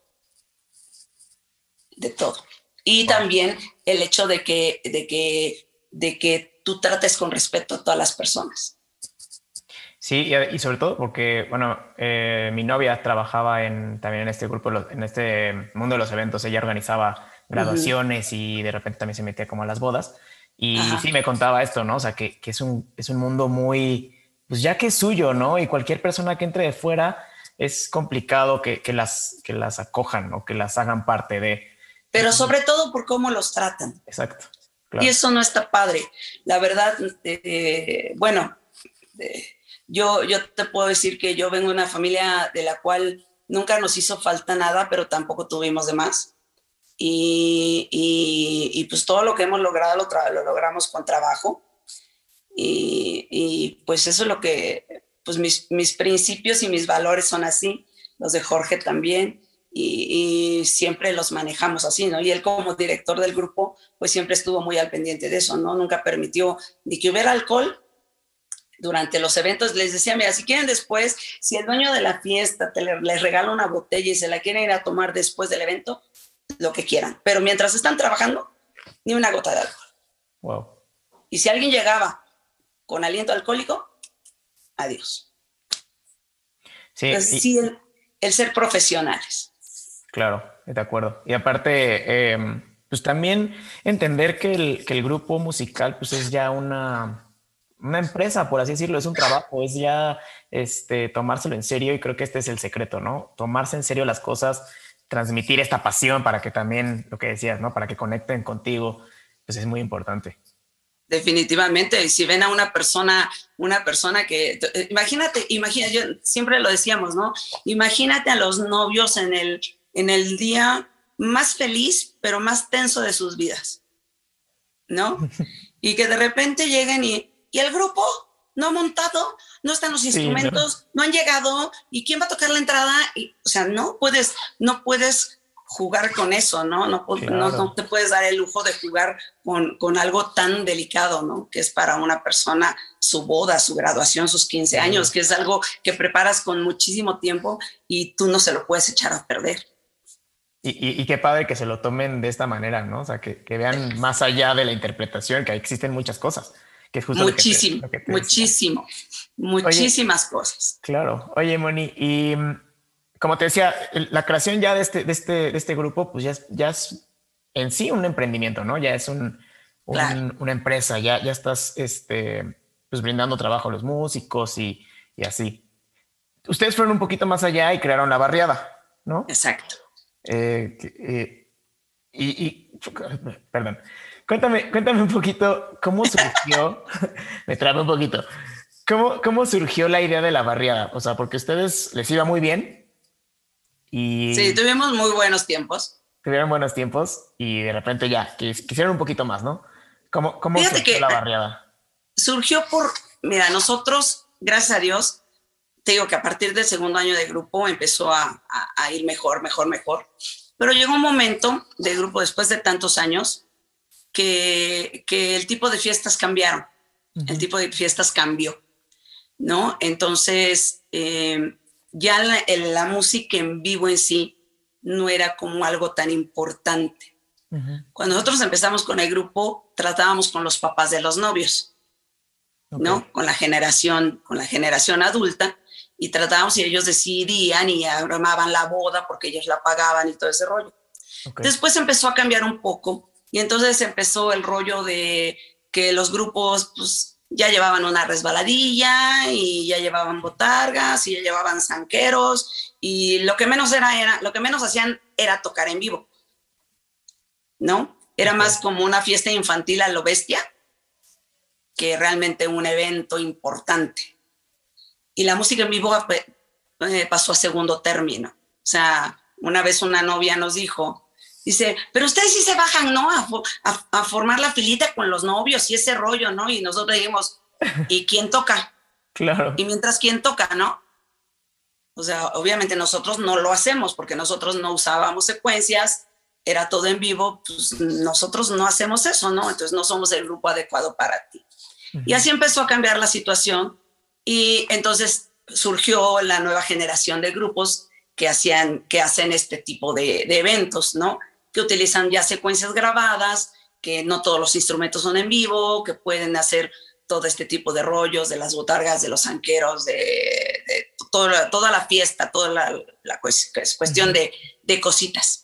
De todo. Y también el hecho de que, de, que, de que tú trates con respeto a todas las personas. Sí, y, sobre todo porque, bueno, eh, mi novia trabajaba en, también en este grupo, en este mundo de los eventos. Ella organizaba graduaciones y de repente también se metía como a las bodas. Y sí me contaba esto, ¿no? O sea, que, que es, un, es un mundo muy pues ya que es suyo, ¿no? Y cualquier persona que entre de fuera es complicado que, las, que las acojan o que las hagan parte de. Pero sobre todo por cómo los tratan. Exacto. Y eso no está padre. La verdad, eh, bueno, eh, yo, yo te puedo decir que yo vengo de una familia de la cual nunca nos hizo falta nada, pero tampoco tuvimos de más. Y, y, pues todo lo que hemos logrado lo, lo logramos con trabajo y, pues eso es lo que, pues mis, mis, principios y mis valores son así, los de Jorge también, y, siempre los manejamos así, ¿no? Y él como director del grupo, pues siempre estuvo muy al pendiente de eso, ¿no? Nunca permitió ni que hubiera alcohol, durante los eventos, les decía, mira, si quieren después, si el dueño de la fiesta te les regala una botella y se la quieren ir a tomar después del evento, lo que quieran. Pero mientras están trabajando, ni una gota de alcohol. Wow. Y si alguien llegaba con aliento alcohólico, adiós. Sí, sí el, ser profesionales. Claro, de acuerdo. Y aparte, em, pues también entender que el, que el grupo musical pues es ya una una empresa, por así decirlo, es un trabajo, es ya este, tomárselo en serio y creo que este es el secreto, ¿no? Tomarse en serio las cosas, transmitir esta pasión para que también, lo que decías, ¿no? Para que conecten contigo, pues es muy importante. Definitivamente, si ven a una persona, una persona que, eh, imagínate, imagina, yo siempre lo decíamos, ¿no? Imagínate a los novios en el, en el día más feliz, pero más tenso de sus vidas, ¿no? Y que de repente lleguen y, y el grupo no ha montado, no están los instrumentos, no. han llegado, ¿y quién va a tocar la entrada? Y, o sea, no puedes, no puedes jugar con eso, ¿no? No, no, te puedes dar el lujo de jugar con, con, algo tan delicado, ¿no? Que es para una persona su boda, su graduación, sus 15 años, que es algo que preparas con muchísimo tiempo y tú no se lo puedes echar a perder. Y, y, qué padre que se lo tomen de esta manera, ¿no? O sea, que, que vean más allá de la interpretación, que existen muchas cosas muchísimo, muchísimo, muchísimas cosas. Claro. Oye, Moni, y mm, como te decía, la creación ya de este, de este, de este grupo, pues ya es, ya es en sí un emprendimiento, ¿no? Ya es un, una empresa, ya, ya estás este, pues brindando trabajo a los músicos y, y así. Ustedes fueron un poquito más allá y crearon la barriada, ¿no? Exacto. Eh, eh, y, y, perdón, Cuéntame, cuéntame un poquito cómo surgió, me trae un poquito, ¿Cómo, ¿cómo surgió la idea de la barriada? O sea, porque a ustedes les iba muy bien y... Sí, tuvimos muy buenos tiempos. Tuvieron buenos tiempos y de repente ya, quisieron un poquito más, ¿no? ¿Cómo, cómo surgió la barriada? Surgió por, mira, nosotros, gracias a Dios, te digo que a partir del segundo año de grupo empezó a, a ir mejor, mejor, mejor. Pero llegó un momento de grupo después de tantos años que, el tipo de fiestas cambiaron, el tipo de fiestas cambió, ¿no? Entonces, eh, ya la, música en vivo en sí no era como algo tan importante. Cuando nosotros empezamos con el grupo, tratábamos con los papás de los novios, ¿no? Con la generación, con la generación adulta, y tratábamos y ellos decidían y armaban la boda porque ellos la pagaban y todo ese rollo. Después empezó a cambiar un poco y entonces empezó el rollo de que los grupos pues, ya llevaban una resbaladilla y ya llevaban botargas y ya llevaban zanqueros y lo que menos era, era lo que menos hacían era tocar en vivo. ¿No? Era más como una fiesta infantil a lo bestia que realmente un evento importante. Y la música en vivo eh, pasó a segundo término. O sea, una vez una novia nos dijo, Dice, pero ustedes sí se bajan, ¿no? A, formar la filita con los novios y ese rollo, ¿no? Y nosotros dijimos, ¿y quién toca? Claro. Y mientras, ¿quién toca, no? O sea, obviamente nosotros no lo hacemos porque nosotros no usábamos secuencias, era todo en vivo, pues nosotros no hacemos eso, ¿no? Entonces no somos el grupo adecuado para ti. Y así empezó a cambiar la situación y entonces surgió la nueva generación de grupos que hacían, que hacen este tipo de, de eventos, ¿no? Que utilizan ya secuencias grabadas, que no todos los instrumentos son en vivo, que pueden hacer todo este tipo de rollos, de las botargas, de los anqueros, de, toda, la fiesta, toda la, cuestión de, cositas.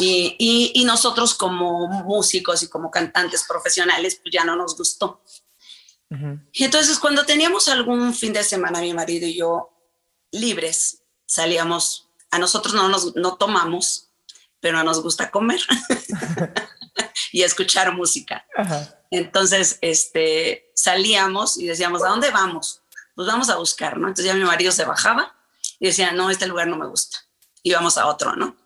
Y, nosotros como músicos y como cantantes profesionales, pues ya no nos gustó. Y entonces cuando teníamos algún fin de semana, mi marido y yo libres, salíamos, a nosotros no, nos, no tomamos, pero nos gusta comer y escuchar música. Entonces, este, salíamos y decíamos, ¿a dónde vamos? Pues vamos a buscar, ¿no? Entonces ya mi marido se bajaba y decía, no, este lugar no me gusta. Y vamos a otro, ¿no?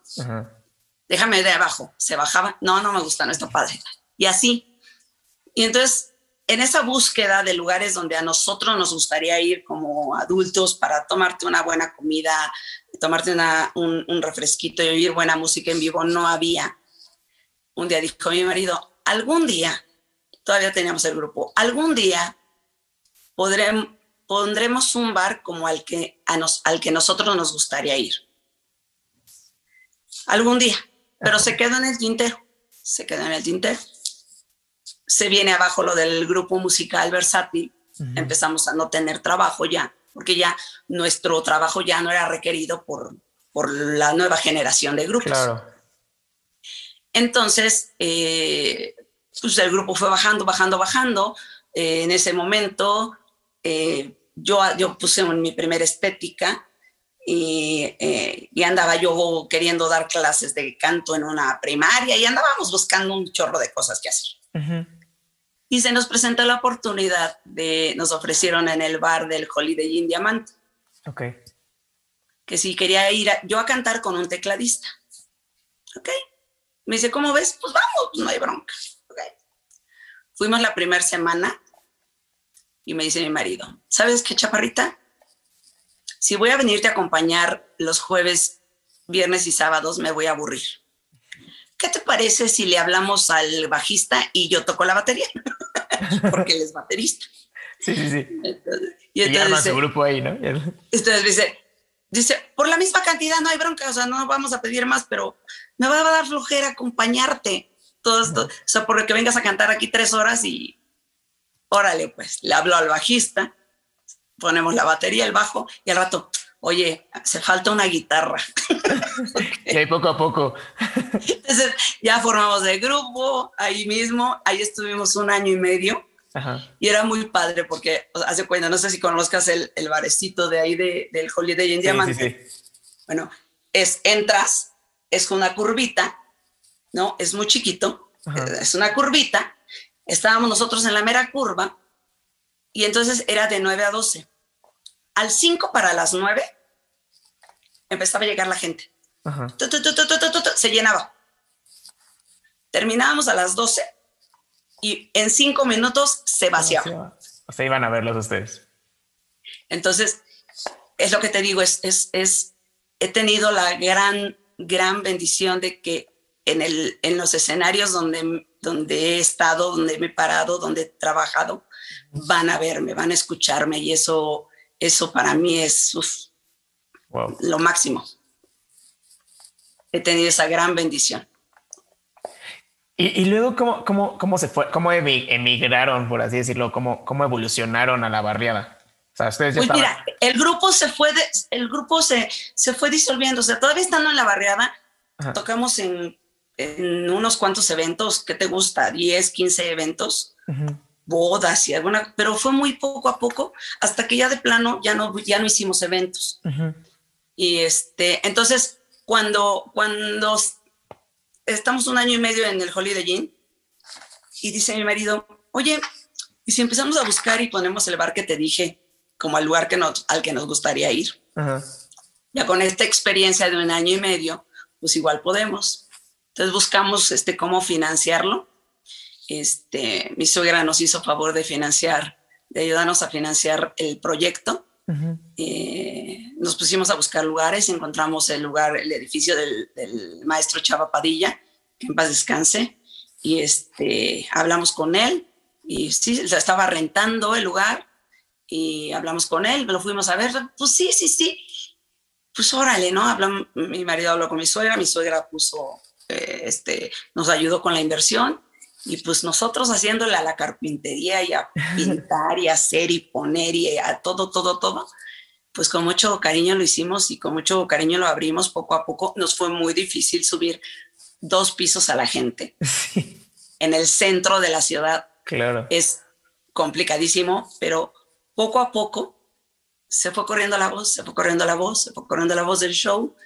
Déjame de abajo. Se bajaba, no, no me gusta, no está padre. Y así. Y entonces, en esa búsqueda de lugares donde a nosotros nos gustaría ir como adultos para tomarte una buena comida, tomarte un, refresquito y oír buena música en vivo, no había. Un día dijo mi marido, algún día, todavía teníamos el grupo, algún día podré, pondremos un bar como al que, a nos, al que nosotros nos gustaría ir. Algún día, pero se quedó en el tintero, se quedó en el tintero. Se viene abajo lo del grupo musical versátil, empezamos a no tener trabajo ya, porque ya nuestro trabajo ya no era requerido por, por la nueva generación de grupos. Claro. Entonces, eh, pues el grupo fue bajando, bajando, bajando. Eh, en ese momento, eh, yo, yo puse mi primera estética y, y, andaba yo queriendo dar clases de canto en una primaria y andábamos buscando un chorro de cosas que hacer. Y se nos presentó la oportunidad de, nos ofrecieron en el bar del Holiday Inn Diamante. Ok. Que si quería ir yo a cantar con un tecladista. Ok. Me dice, ¿cómo ves? Pues vamos, no hay bronca. Okay. Fuimos la primera semana y me dice mi marido, ¿sabes qué, chaparrita? Si voy a venirte a acompañar los jueves, viernes y sábados, me voy a aburrir. ¿Qué te parece si le hablamos al bajista y yo toco la batería? Porque él es baterista. Sí, sí, sí. y entonces, y su grupo ahí, ¿no? Entonces dice, dice, por la misma cantidad no hay bronca, o sea, no vamos a pedir más, pero me va a dar flojera acompañarte. Todo esto, o sea, por que vengas a cantar aquí tres horas y órale, pues, le hablo al bajista, ponemos la batería, el bajo, y al rato, oye, se falta una guitarra. y ahí poco a poco. Entonces, ya formamos el grupo, ahí mismo, ahí estuvimos un año y medio. Y era muy padre porque, hace cuenta, no sé si conozcas el, el barecito de ahí de, del Holiday en Diamante. Bueno, es entras, es una curvita, ¿no? Es muy chiquito, es una curvita. Estábamos nosotros en la mera curva y entonces era de 9 a 12. Al 5 para las 9 empezaba a llegar la gente. se llenaba. Terminábamos a las 12 y en 5 minutos se vaciaba. O sea, iban a verlos ustedes. Entonces, es lo que te digo, es, es, es, he tenido la gran gran bendición de que en, el, en los escenarios donde, donde he estado, donde me he parado, donde he trabajado, van a verme, van a escucharme y eso, eso para mí es lo máximo. He tenido esa gran bendición. Y, luego, ¿cómo, cómo, ¿cómo se fue? ¿Cómo emigraron, por así decirlo? ¿Cómo, cómo evolucionaron a la barriada? pues mira, el grupo se fue, el grupo se, se fue disolviendo. O sea, todavía estando en la barriada, tocamos en, en, unos cuantos eventos. ¿Qué te gusta? 10, 15 eventos, bodas y alguna, pero fue muy poco a poco hasta que ya de plano ya no, ya no hicimos eventos. Y este, entonces, cuando, cuando estamos un año y medio en el Holiday Inn, y dice mi marido, oye, y si empezamos a buscar y ponemos el bar que te dije, como al lugar que nos, al que nos gustaría ir. Ya con esta experiencia de un año y medio, pues igual podemos. Entonces buscamos este, cómo financiarlo. Este, mi suegra nos hizo favor de financiar, de ayudarnos a financiar el proyecto. Eh, nos pusimos a buscar lugares, encontramos el lugar, el edificio del, del, maestro Chava Padilla, que en paz descanse, y este, hablamos con él, y sí, estaba rentando el lugar, y hablamos con él, lo fuimos a ver, pues sí, sí, sí, pues órale, ¿no? Hablamos, mi marido habló con mi suegra, mi suegra puso, eh, este, nos ayudó con la inversión y pues nosotros haciéndole a la carpintería y a pintar y hacer y poner y a todo, todo, todo, pues con mucho cariño lo hicimos y con mucho cariño lo abrimos poco a poco. Nos fue muy difícil subir dos pisos a la gente en el centro de la ciudad. Claro. Es complicadísimo, pero poco a poco se fue corriendo la voz, se fue corriendo la voz, se fue corriendo la voz del show.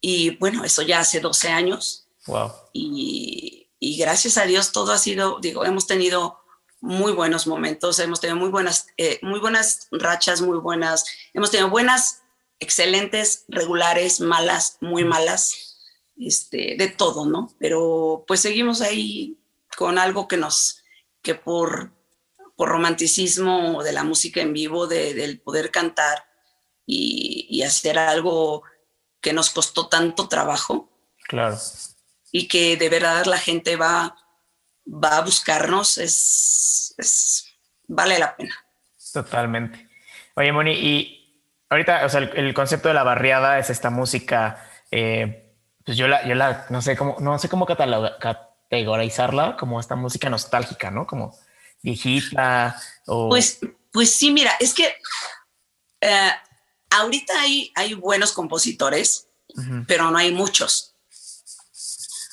Y bueno, eso ya hace 12 años. Wow. Y, y gracias a Dios todo ha sido, digo, hemos tenido muy buenos momentos, hemos tenido muy buenas, eh, muy buenas rachas, muy buenas, hemos tenido buenas, excelentes, regulares, malas, muy malas, este, de todo, ¿no? Pero pues seguimos ahí con algo que nos, que por, por romanticismo de la música en vivo, de, del poder cantar y, hacer algo que nos costó tanto trabajo. Claro. Y que de verdad la gente va, va a buscarnos, es, vale la pena. Totalmente. Oye, Moni, y ahorita, o sea, el, concepto de la barriada es esta música, eh, pues yo la, yo la, no sé cómo, no sé cómo categorizarla como esta música nostálgica, ¿no? Como viejita o... Pues, pues sí, mira, es que eh, ahorita hay, hay buenos compositores, pero no hay muchos.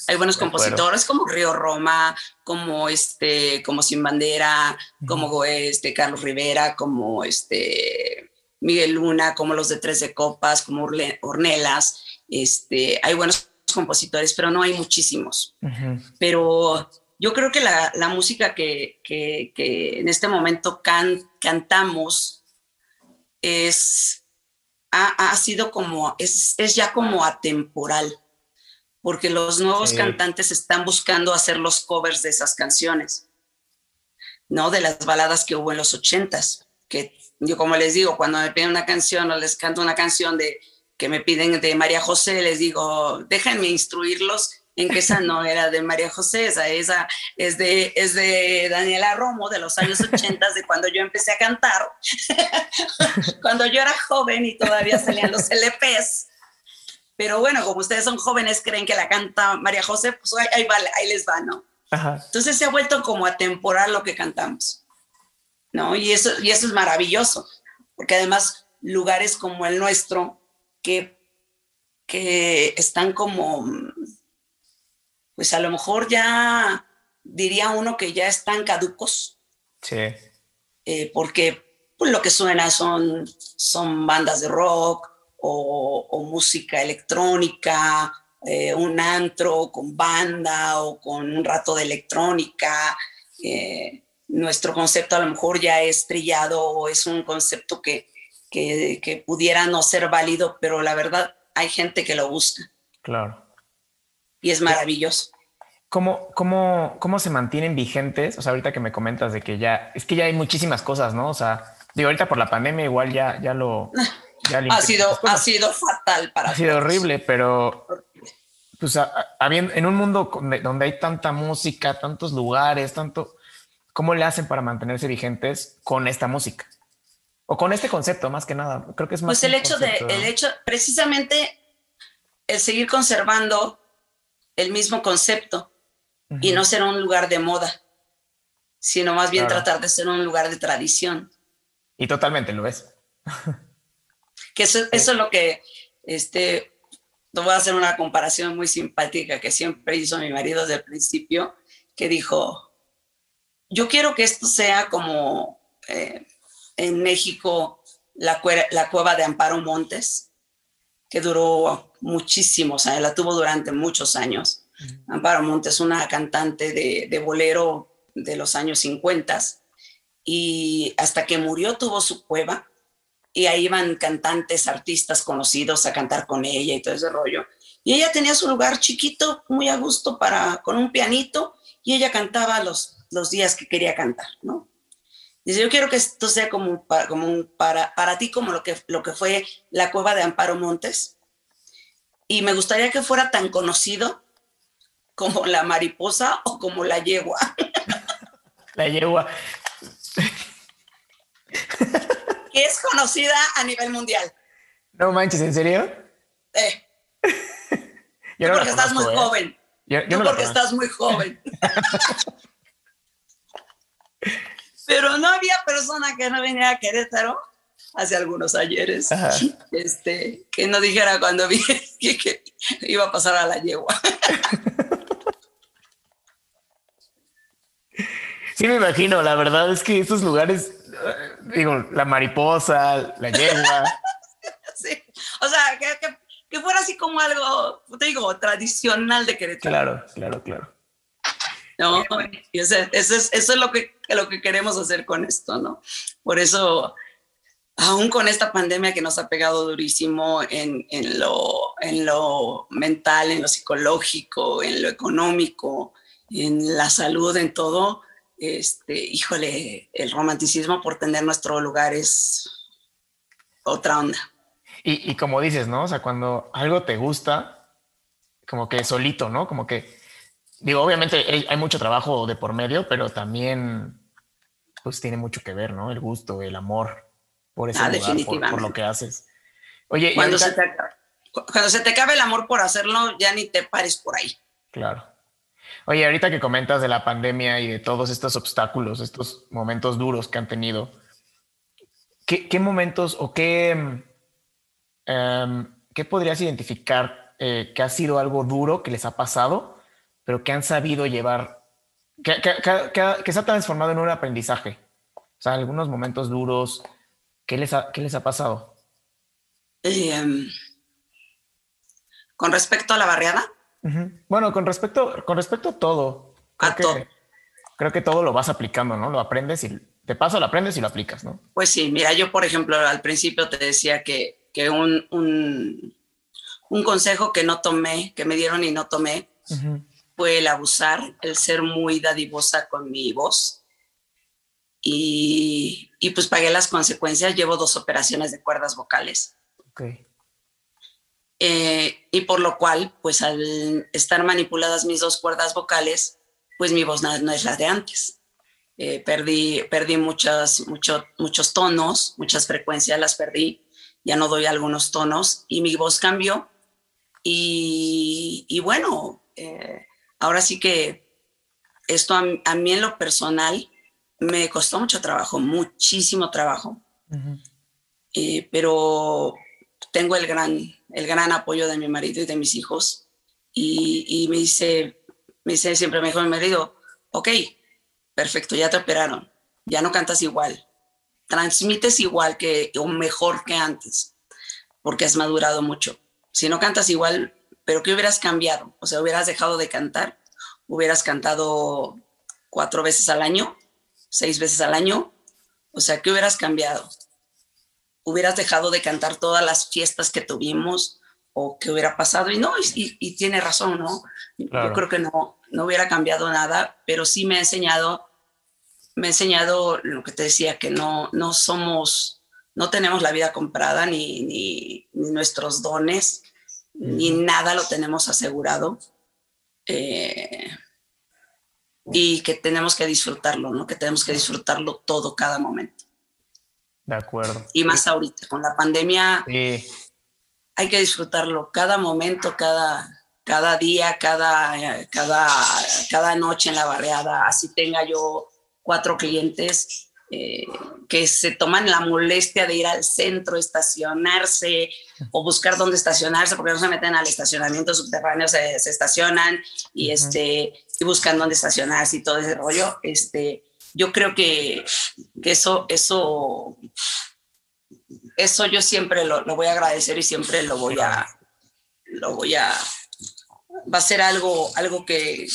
Hay buenos compositores como Río Roma, como este, como Sin Bandera, como este Carlos Rivera, como este Miguel Luna, como los de Tres de Copas, como Ornelas. Este, hay buenos compositores, pero no hay muchísimos. Pero yo creo que la, música que, en este momento cantamos es, ha, sido como, es, es ya como atemporal porque los nuevos cantantes están buscando hacer los covers de esas canciones, ¿no? De las baladas que hubo en los ochentas, que yo como les digo, cuando me piden una canción o les canto una canción de que me piden de María José, les digo, déjenme instruirlos en que esa no era de María José, esa, esa es, de, es de Daniela Romo de los años ochentas, de cuando yo empecé a cantar, cuando yo era joven y todavía salían los LPs pero bueno, como ustedes son jóvenes, creen que la canta María José, pues ahí, ahí les va, ¿no? Entonces se ha vuelto como atemporal lo que cantamos, ¿no? Y eso, y eso es maravilloso, porque además lugares como el nuestro, que, que están como, pues a lo mejor ya diría uno que ya están caducos. Sí. Eh, porque pues, lo que suena son, son bandas de rock, o, música electrónica, eh, un antro con banda o con un rato de electrónica. Eh, nuestro concepto a lo mejor ya es trillado o es un concepto que, que, pudiera no ser válido, pero la verdad hay gente que lo busca. Claro. Y es maravilloso. ¿Cómo, cómo, cómo se mantienen vigentes? O sea, ahorita que me comentas de que ya, es que ya hay muchísimas cosas, ¿no? O sea, digo, ahorita por la pandemia igual ya, ya lo, ha sido, ha sido fatal para Ha sido horrible, pero pues, en un mundo donde hay tanta música, tantos lugares, tanto, ¿cómo le hacen para mantenerse vigentes con esta música? O con este concepto, más que nada. Creo que es más. Pues el hecho de, el hecho, precisamente, el seguir conservando el mismo concepto y no ser un lugar de moda, sino más bien tratar de ser un lugar de tradición. Y totalmente lo es. Que eso, eso es lo que, este, te voy a hacer una comparación muy simpática que siempre hizo mi marido desde el principio, que dijo, yo quiero que esto sea como eh, en México la, la cueva de Amparo Montes, que duró muchísimos años, la tuvo durante muchos años. Amparo Montes, una cantante de, de bolero de los años 50 y hasta que murió tuvo su cueva y ahí iban cantantes, artistas conocidos a cantar con ella y todo ese rollo. Y ella tenía su lugar chiquito, muy a gusto, para, con un pianito, y ella cantaba los, los días que quería cantar, ¿no? Dice, yo quiero que esto sea como, para, como un, para, para ti como lo que, lo que fue la cueva de Amparo Montes, y me gustaría que fuera tan conocido como la mariposa o como la yegua. La yegua es conocida a nivel mundial. No manches, ¿en serio? Eh. yo porque estás muy ¿eh? joven. Yo, yo porque estás muy joven. Pero no había persona que no viniera a Querétaro hace algunos ayeres este, que no dijera cuando vi que, iba a pasar a la yegua. Sí, me imagino. La verdad es que estos lugares digo, la mariposa, la yegua. sí, o sea, que, fuera así como algo, te digo, tradicional de Querétaro. Claro, claro, claro. No, eso, es, lo, que, lo que queremos hacer con esto, ¿no? Por eso, aún con esta pandemia que nos ha pegado durísimo en, en, lo, en lo mental, en lo psicológico, en lo económico, en la salud, en todo, este, híjole, el romanticismo por tener nuestro lugar es otra onda. Y, como dices, ¿no? O sea, cuando algo te gusta, como que solito, ¿no? Como que, digo, obviamente hay, mucho trabajo de por medio, pero también, pues tiene mucho que ver, ¿no? El gusto, el amor. por ese ah, lugar, por, lo que haces. Oye, cuando, se te, cuando se te acabe el amor por hacerlo, ya ni te pares por ahí. Claro. Oye, ahorita que comentas de la pandemia y de todos estos obstáculos, estos momentos duros que han tenido, ¿qué, momentos o qué, em, qué podrías identificar eh, que ha sido algo duro que les ha pasado, pero que han sabido llevar, que, se ha transformado en un aprendizaje? O sea, algunos momentos duros, ¿qué les ha, qué les ha pasado? Em, con respecto a la barriada. Bueno, con respecto, con respecto a todo. Creo a que, todo. Creo que todo lo vas aplicando, ¿no? Lo aprendes y te paso, lo aprendes y lo aplicas, ¿no? Pues sí, mira, yo por ejemplo al principio te decía que, que un, un, un, consejo que no tomé, que me dieron y no tomé, fue el abusar, el ser muy dadivosa con mi voz. Y, y, pues pagué las consecuencias. Llevo dos operaciones de cuerdas vocales. Okay. Eh, y por lo cual, pues al estar manipuladas mis dos cuerdas vocales, pues mi voz no, es la de antes. Eh, perdí perdí muchas, mucho, muchos tonos, muchas frecuencias las perdí, ya no doy algunos tonos y mi voz cambió. Y, y bueno, eh, ahora sí que esto a, mí en lo personal me costó mucho trabajo, muchísimo trabajo, pero tengo el gran el gran apoyo de mi marido y de mis hijos. Y, me dice, me dice siempre, me dijo mi marido, ok, perfecto, ya te operaron, ya no cantas igual, transmites igual que o mejor que antes, porque has madurado mucho. Si no cantas igual, pero ¿qué hubieras cambiado? O sea, hubieras dejado de cantar, hubieras cantado cuatro veces al año, seis veces al año, o sea, ¿qué hubieras cambiado? Hubieras dejado de cantar todas las fiestas que tuvimos o que hubiera pasado. Y no, y, tiene razón, ¿no? Yo creo que no, no hubiera cambiado nada, pero sí me ha enseñado, me ha enseñado lo que te decía, que no, no somos, no tenemos la vida comprada, ni, ni, nuestros dones, ni nada lo tenemos asegurado. Eh, y que tenemos que disfrutarlo, ¿no? Que tenemos que disfrutarlo todo, cada momento. De acuerdo. Y más ahorita, con la pandemia, hay que disfrutarlo cada momento, cada, cada día, cada, cada, cada noche en la barriada. Así tenga yo cuatro clientes eh, que se toman la molestia de ir al centro, estacionarse o buscar dónde estacionarse, porque no se meten al estacionamiento subterráneo, se, se estacionan y, este, y buscan dónde estacionarse y todo ese rollo. Este, yo creo que, eso, eso, eso yo siempre lo, voy a agradecer y siempre lo voy a, lo voy a, va a ser algo, algo que,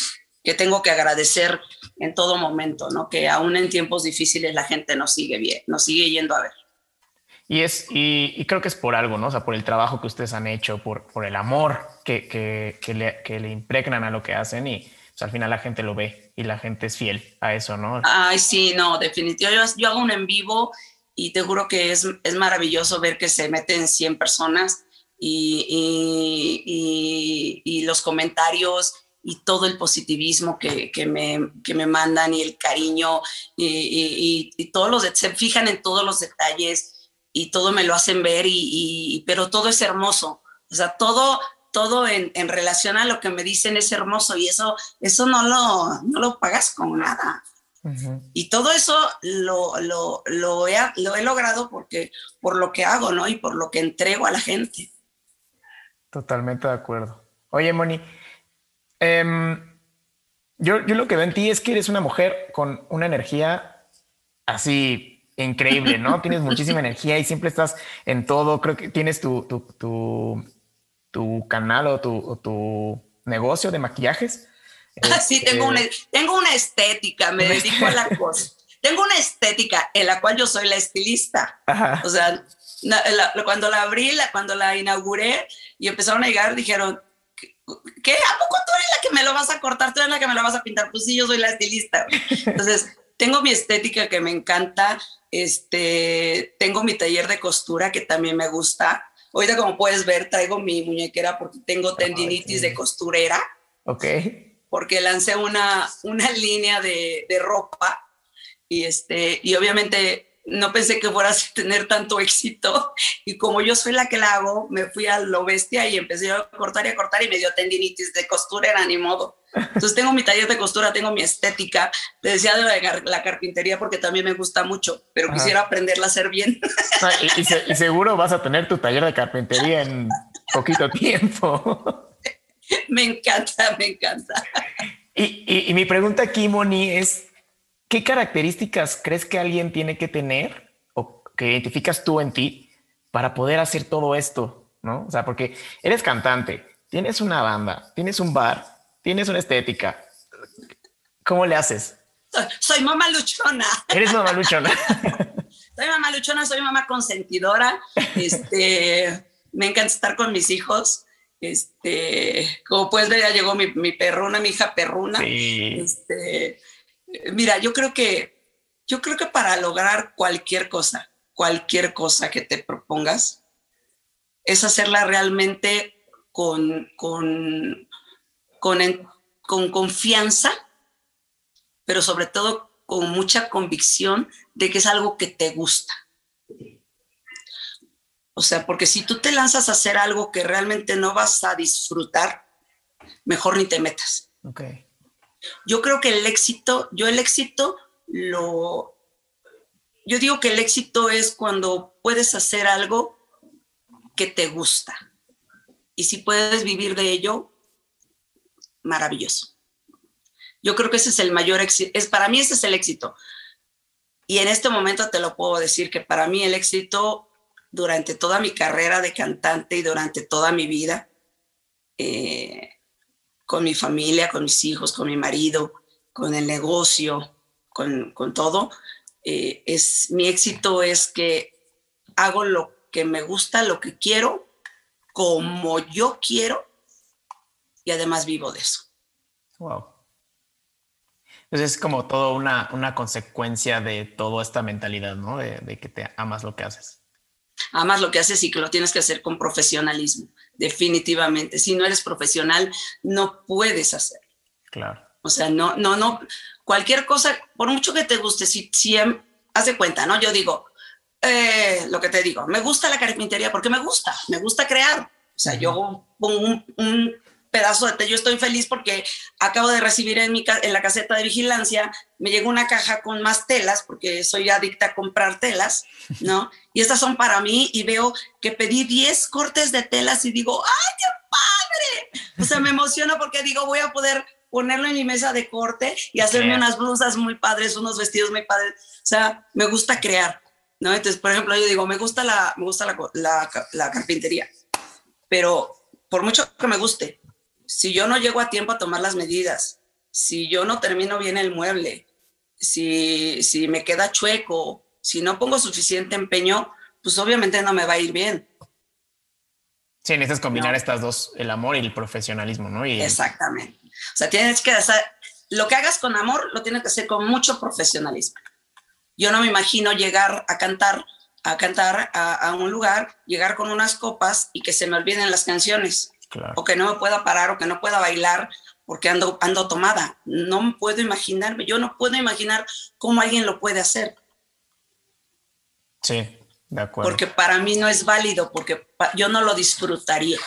tengo que agradecer en todo momento, ¿no? Que aún en tiempos difíciles la gente nos sigue bien, nos sigue yendo a ver. Y es, y, creo que es por algo, ¿no? O sea, por el trabajo que ustedes han hecho, por, por el amor que, que, le, que le impregnan a lo que hacen y, al final la gente lo ve y la gente es fiel a eso, ¿no? Ay, sí, no, definitivamente. Yo, hago un en vivo y te juro que es, es maravilloso ver que se meten 100 personas y, y, y, los comentarios y todo el positivismo que, que, me, que me mandan y el cariño y, todos los, se fijan en todos los detalles y todo me lo hacen ver y, pero todo es hermoso. O sea, todo, todo en, relación a lo que me dicen es hermoso y eso, eso no, lo, no lo pagas con nada. Y todo eso lo, lo, lo, he, lo, he, logrado porque, por lo que hago, ¿no? Y por lo que entrego a la gente. Totalmente de acuerdo. Oye, Moni, em, yo, yo lo que veo en ti es que eres una mujer con una energía así increíble, ¿no? tienes muchísima energía y siempre estás en todo. Creo que tienes tu, tu, tu tu canal o tu, tu negocio de maquillajes. Ah, sí, tengo una, este, tengo una estética, me dedico a la cosa. Tengo una estética en la cual yo soy la estilista. O sea, cuando la abrí, la, cuando la inauguré y empezaron a llegar, dijeron, ¿qué? ¿A poco tú eres la que me lo vas a cortar? ¿Tú eres la que me lo vas a pintar? Pues sí, yo soy la estilista. Entonces, tengo mi estética que me encanta. Este, tengo mi taller de costura que también me gusta. Ahorita, como puedes ver, traigo mi muñequera porque tengo tendinitis de costurera. Ok. Porque lancé una, una línea de, de, ropa y, este, y obviamente no pensé que fueras a tener tanto éxito. Y como yo soy la que la hago, me fui a lo bestia y empecé a cortar y a cortar y me dio tendinitis de costura, era ni modo. Entonces tengo mi taller de costura, tengo mi estética. Te decía de la, carpintería porque también me gusta mucho, pero quisiera aprenderla a hacer bien. y, seguro vas a tener tu taller de carpintería en poquito tiempo. Me encanta, me encanta. Y, y mi pregunta aquí, Moni, es, ¿qué características crees que alguien tiene que tener o que identificas tú en ti para poder hacer todo esto? ¿No? O sea, porque eres cantante, tienes una banda, tienes un bar, tienes una estética. ¿Cómo le haces? Soy, mamá luchona. Eres mamá luchona. soy mamá luchona, soy mamá consentidora. Este, me encanta estar con mis hijos. Este, como puedes ver, ya llegó mi, mi perruna, mi hija perruna. Sí. Este, Mira, yo creo que, yo creo que para lograr cualquier cosa, cualquier cosa que te propongas, es hacerla realmente con, con, con, con confianza, pero sobre todo con mucha convicción de que es algo que te gusta. O sea, porque si tú te lanzas a hacer algo que realmente no vas a disfrutar, mejor ni te metas. Okay. Yo creo que el éxito, yo el éxito lo, yo digo que el éxito es cuando puedes hacer algo que te gusta. Y si puedes vivir de ello, maravilloso. Yo creo que ese es el mayor éxito, es, para mí ese es el éxito. Y en este momento te lo puedo decir que para mí el éxito durante toda mi carrera de cantante y durante toda mi vida, eh, con mi familia, con mis hijos, con mi marido, con el negocio, con, todo. Eh, es, mi éxito es que hago lo que me gusta, lo que quiero, como yo quiero y además vivo de eso. Wow. Entonces es como todo una, una consecuencia de toda esta mentalidad, ¿no? de que te amas lo que haces amas lo que haces y que lo tienes que hacer con profesionalismo, definitivamente. Si no eres profesional, no puedes hacer. Claro. O sea, no, no, no, cualquier cosa, por mucho que te guste, si, si em, haz de cuenta, ¿no? Yo digo, eh, lo que te digo, me gusta la carpintería porque me gusta, me gusta crear. O sea, yo pongo un pedazo de té. Yo estoy feliz porque acabo de recibir en, mi, en la caseta de vigilancia, me llegó una caja con más telas, porque soy adicta a comprar telas, ¿no? Y estas son para mí y veo que pedí 10 cortes de telas y digo, ¡ay, qué padre! O sea, me emociono porque digo, voy a poder ponerlo en mi mesa de corte y hacerme unas blusas muy padres, unos vestidos muy padres. O sea, me gusta crear, ¿no? Entonces, por ejemplo, yo digo, me gusta la, me gusta la, la, la carpintería, pero por mucho que me guste, si yo no llego a tiempo a tomar las medidas, si yo no termino bien el mueble, si, si me queda chueco, si no pongo suficiente empeño, pues obviamente no me va a ir bien. Sí, necesitas combinar estas dos, el amor y el profesionalismo, ¿no? Y Exactamente. O sea, tienes que hacer, lo que hagas con amor, lo tienes que hacer con mucho profesionalismo. Yo no me imagino llegar a cantar, a cantar a, a un lugar, llegar con unas copas y que se me olviden las canciones o que no me pueda parar o que no pueda bailar porque ando, ando tomada. No puedo imaginarme, yo no puedo imaginar cómo alguien lo puede hacer. Sí, de acuerdo. Porque para mí no es válido, porque yo no lo disfrutaría.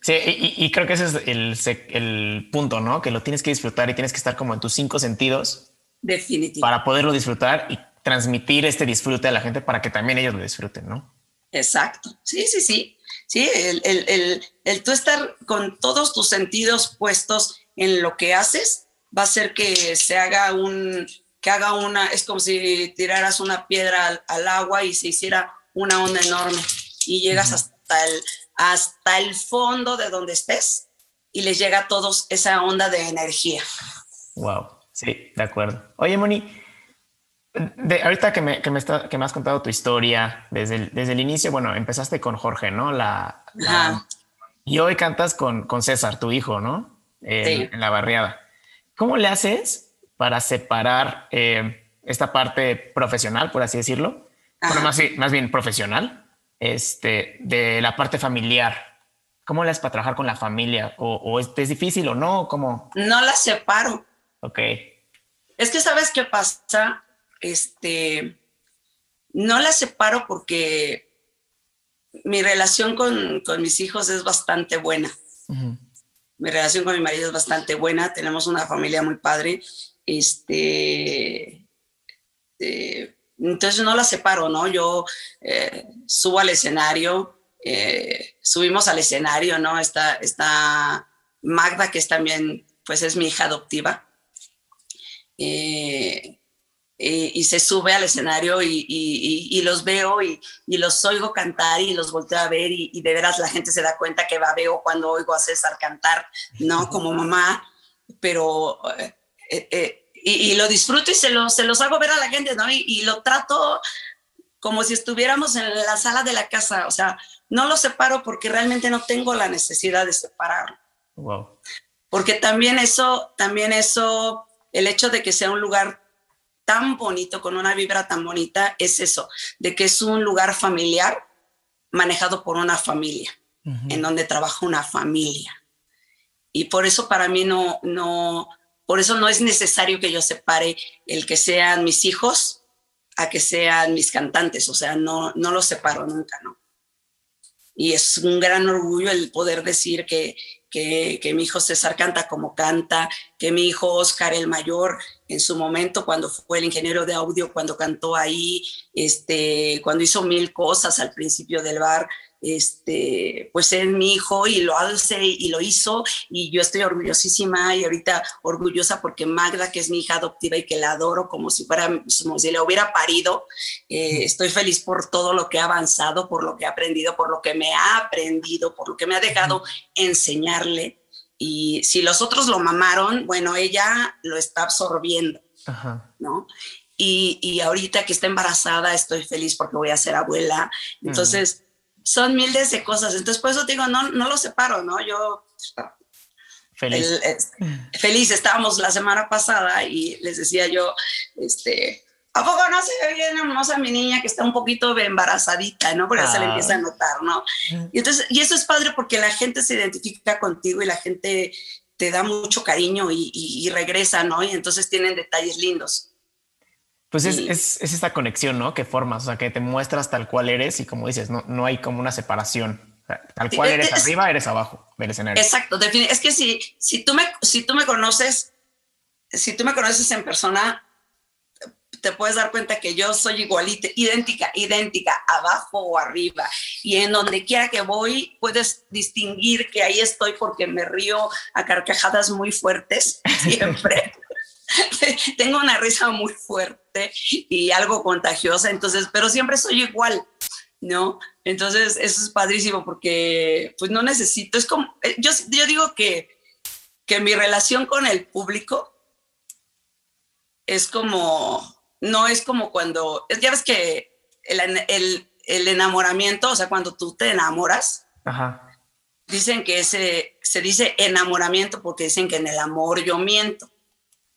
Sí, y, creo que ese es el, el, punto, ¿no? Que lo tienes que disfrutar y tienes que estar como en tus cinco sentidos. Definitivamente. Para poderlo disfrutar y transmitir este disfrute a la gente para que también ellos lo disfruten, ¿no? Exacto. Sí, sí, sí. ¿Sí? El, el, el, tú estar con todos tus sentidos puestos en lo que haces va a hacer que se haga un, que haga una, es como si tiraras una piedra al, agua y se hiciera una onda enorme y llegas hasta, el, hasta el fondo de donde estés y les llega a todos esa onda de energía. Wow, sí, de acuerdo. Oye, Moni, de, ahorita que me, que, me está, que me has contado tu historia desde el, desde el inicio, bueno, empezaste con Jorge, ¿no? La, y hoy cantas con, con César, tu hijo, ¿no? sí. En la barriada. ¿Cómo le haces para separar eh, esta parte profesional, por así decirlo? Bueno, más, más bien profesional, este, de la parte familiar. ¿Cómo le haces para trabajar con la familia? ¿O, o es, es, difícil o no? ¿Cómo? No la separo. Ok. Es que sabes qué pasa, este, no la separo porque mi relación con, con mis hijos es bastante buena. Mi relación con mi marido es bastante buena. Tenemos una familia muy padre. Este, eh, entonces no la separo, ¿no? Yo eh, subo al escenario, eh, subimos al escenario, ¿no? Está, está Magda, que es también, pues es mi hija adoptiva. Eh, y se sube al escenario y, los veo y, los oigo cantar y los volteo a ver y, de veras la gente se da cuenta que va veo cuando oigo a César cantar, ¿no? Como mamá, pero... y, lo disfruto y se los, se los hago ver a la gente, ¿no? Y, lo trato como si estuviéramos en la sala de la casa, o sea, no lo separo porque realmente no tengo la necesidad de separarlo. Wow. Porque también eso, también eso, el hecho de que sea un lugar tan bonito, con una vibra tan bonita, es eso, de que es un lugar familiar manejado por una familia, en donde trabaja una familia. Y por eso para mí no, no, por eso no es necesario que yo separe el que sean mis hijos a que sean mis cantantes, o sea, no, no los separo nunca, ¿no? Y es un gran orgullo el poder decir que, que, mi hijo César canta como canta, que mi hijo Oscar el mayor en su momento cuando fue el ingeniero de audio, cuando cantó ahí, este, cuando hizo mil cosas al principio del bar, este, pues es mi hijo y lo hace y lo hizo y yo estoy orgullosísima y ahorita orgullosa porque Magda, que es mi hija adoptiva y que la adoro como si fuera, como si le hubiera parido, eh, estoy feliz por todo lo que ha avanzado, por lo que ha aprendido, por lo que me ha aprendido, por lo que me ha dejado enseñarle. Y si los otros lo mamaron, bueno, ella lo está absorbiendo, ¿no? Y, y, ahorita que está embarazada estoy feliz porque voy a ser abuela. Entonces, son miles de cosas. Entonces, por eso digo, no, no lo separo, ¿no? Yo... Feliz. feliz, estábamos la semana pasada y les decía yo, este, ¿a poco no se ve bien hermosa mi niña que está un poquito embarazadita, ¿no? Porque se le empieza a ah. notar, ¿no? Y, entonces, y eso es padre porque la gente se identifica contigo y la gente te da mucho cariño y, y regresa, ¿no? Y entonces tienen detalles lindos. Pues es, es, es, esta conexión, ¿no? Que formas, o sea, que te muestras tal cual eres y como dices, no, no hay como una separación. tal cual eres arriba, eres abajo del escenario. Exacto, es que si, si, tú me, si tú me conoces, si tú me conoces en persona, te puedes dar cuenta que yo soy igualita, idéntica, idéntica, abajo o arriba. Y en donde quiera que voy, puedes distinguir que ahí estoy porque me río a carcajadas muy fuertes siempre. tengo una risa muy fuerte y algo contagiosa, entonces, pero siempre soy igual, ¿no? Entonces, eso es padrísimo porque, pues, no necesito, es como, eh, yo, yo digo que, que mi relación con el público es como, no es como cuando, ya ves que el, el, el enamoramiento, o sea, cuando tú te enamoras, dicen que ese, se dice enamoramiento porque dicen que en el amor yo miento.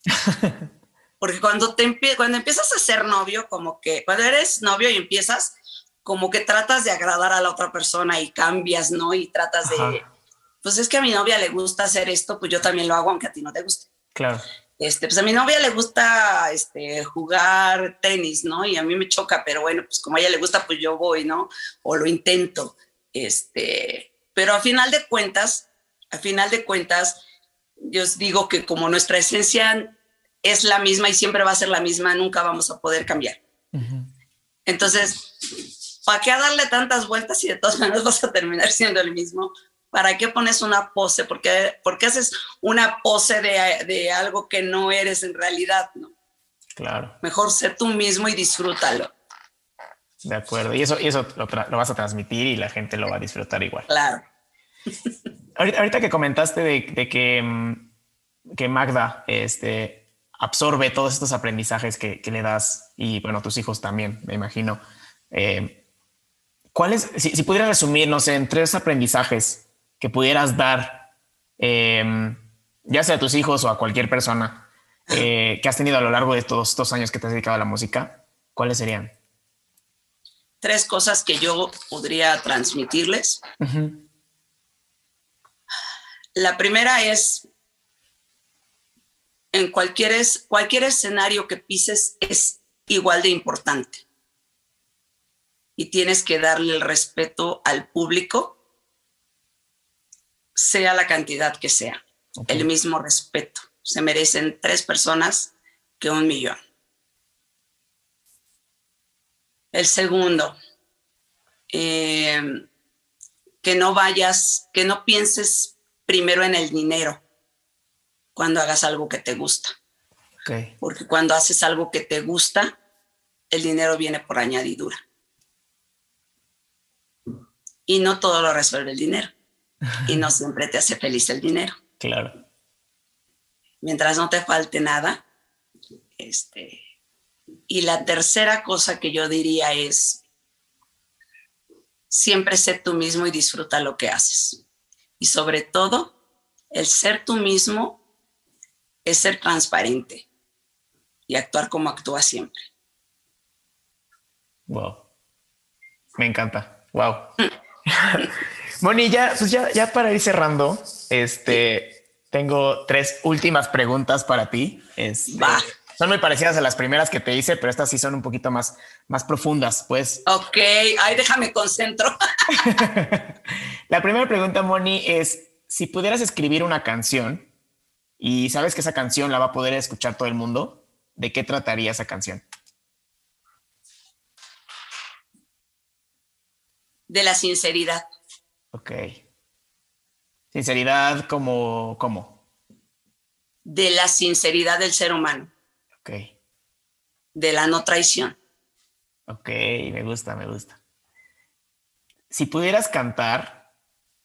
Porque cuando, te cuando empiezas a ser novio, como que cuando eres novio y empiezas, como que tratas de agradar a la otra persona y cambias, ¿no? Y tratas de, pues es que a mi novia le gusta hacer esto, pues yo también lo hago aunque a ti no te guste. Claro. Este, pues a mi novia le gusta este, jugar tenis, ¿no? Y a mí me choca, pero bueno, pues como a ella le gusta, pues yo voy, ¿no? O lo intento. Este, pero a final de cuentas, a final de cuentas, yo os digo que como nuestra esencia es la misma y siempre va a ser la misma, nunca vamos a poder cambiar. Entonces, ¿para qué darle tantas vueltas y de todas maneras vas a terminar siendo el mismo? ¿Para qué pones una pose? ¿Por qué, haces una pose de, algo que no eres en realidad? ¿no? Claro. Mejor sé tú mismo y disfrútalo. De acuerdo. Y eso, y eso lo, vas a transmitir y la gente lo va a disfrutar igual. Claro. ahorita, que comentaste de, que, mm, que Magda este, absorbe todos estos aprendizajes que, le das y bueno, tus hijos también, me imagino. Eh, ¿Cuáles, si, pudieras resumir, no sé, en tres aprendizajes que pudieras dar, em, ya sea a tus hijos o a cualquier persona eh, que has tenido a lo largo de todos estos años que te has dedicado a la música, ¿cuáles serían? Tres cosas que yo podría transmitirles. La primera es en cualquier, cualquier escenario que pises es igual de importante. y tienes que darle el respeto al público, sea la cantidad que sea, el mismo respeto. Se merecen tres personas que un millón. El segundo, eh, que no vayas, que no pienses primero en el dinero cuando hagas algo que te gusta. Porque cuando haces algo que te gusta, el dinero viene por añadidura. Y no todo lo resuelve el dinero. Y no siempre te hace feliz el dinero. Claro. Mientras no te falte nada. Este, y la tercera cosa que yo diría es, siempre sé tú mismo y disfruta lo que haces. Y sobre todo, el ser tú mismo es ser transparente y actuar como actúa siempre. Wow. Me encanta. Wow. Moni, ya, pues ya, ya para ir cerrando, este, tengo tres últimas preguntas para ti. Este, son muy parecidas a las primeras que te hice, pero estas sí son un poquito más, más profundas, pues. Ok, ahí déjame concentro. La primera pregunta, Moni, es si pudieras escribir una canción y sabes que esa canción la va a poder escuchar todo el mundo, ¿de qué trataría esa canción? De la sinceridad. Ok. Sinceridad como, ¿cómo? De la sinceridad del ser humano. Ok. De la no traición. Ok, me gusta, me gusta. Si pudieras cantar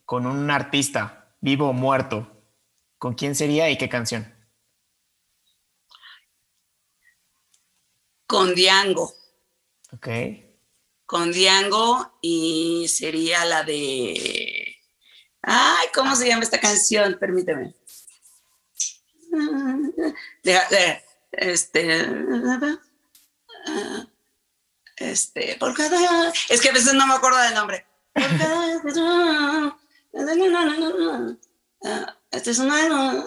con un artista, vivo o muerto, ¿con quién sería y qué canción? con Diango. Ok. Con Diango y sería la de... Ay, ¿cómo se llama esta canción? Permíteme. este... Este, por cada... Es que a veces no me acuerdo del nombre. Este es una...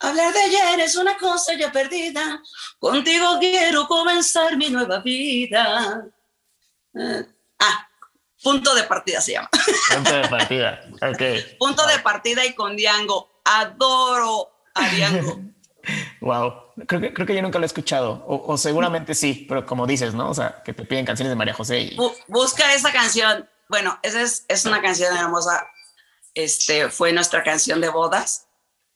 Hablar de ayer es una cosa ya perdida. Contigo quiero comenzar mi nueva vida. Eh, ah, punto de partida se llama. Punto de partida, ok. Punto de partida y con Diango. Adoro a Diango. Wow, creo que, creo que yo nunca lo he escuchado, o, seguramente sí, pero como dices, ¿no? O sea, que te piden canciones de María José. Busca esa canción. Bueno, esa es, es una canción hermosa. Este fue nuestra canción de bodas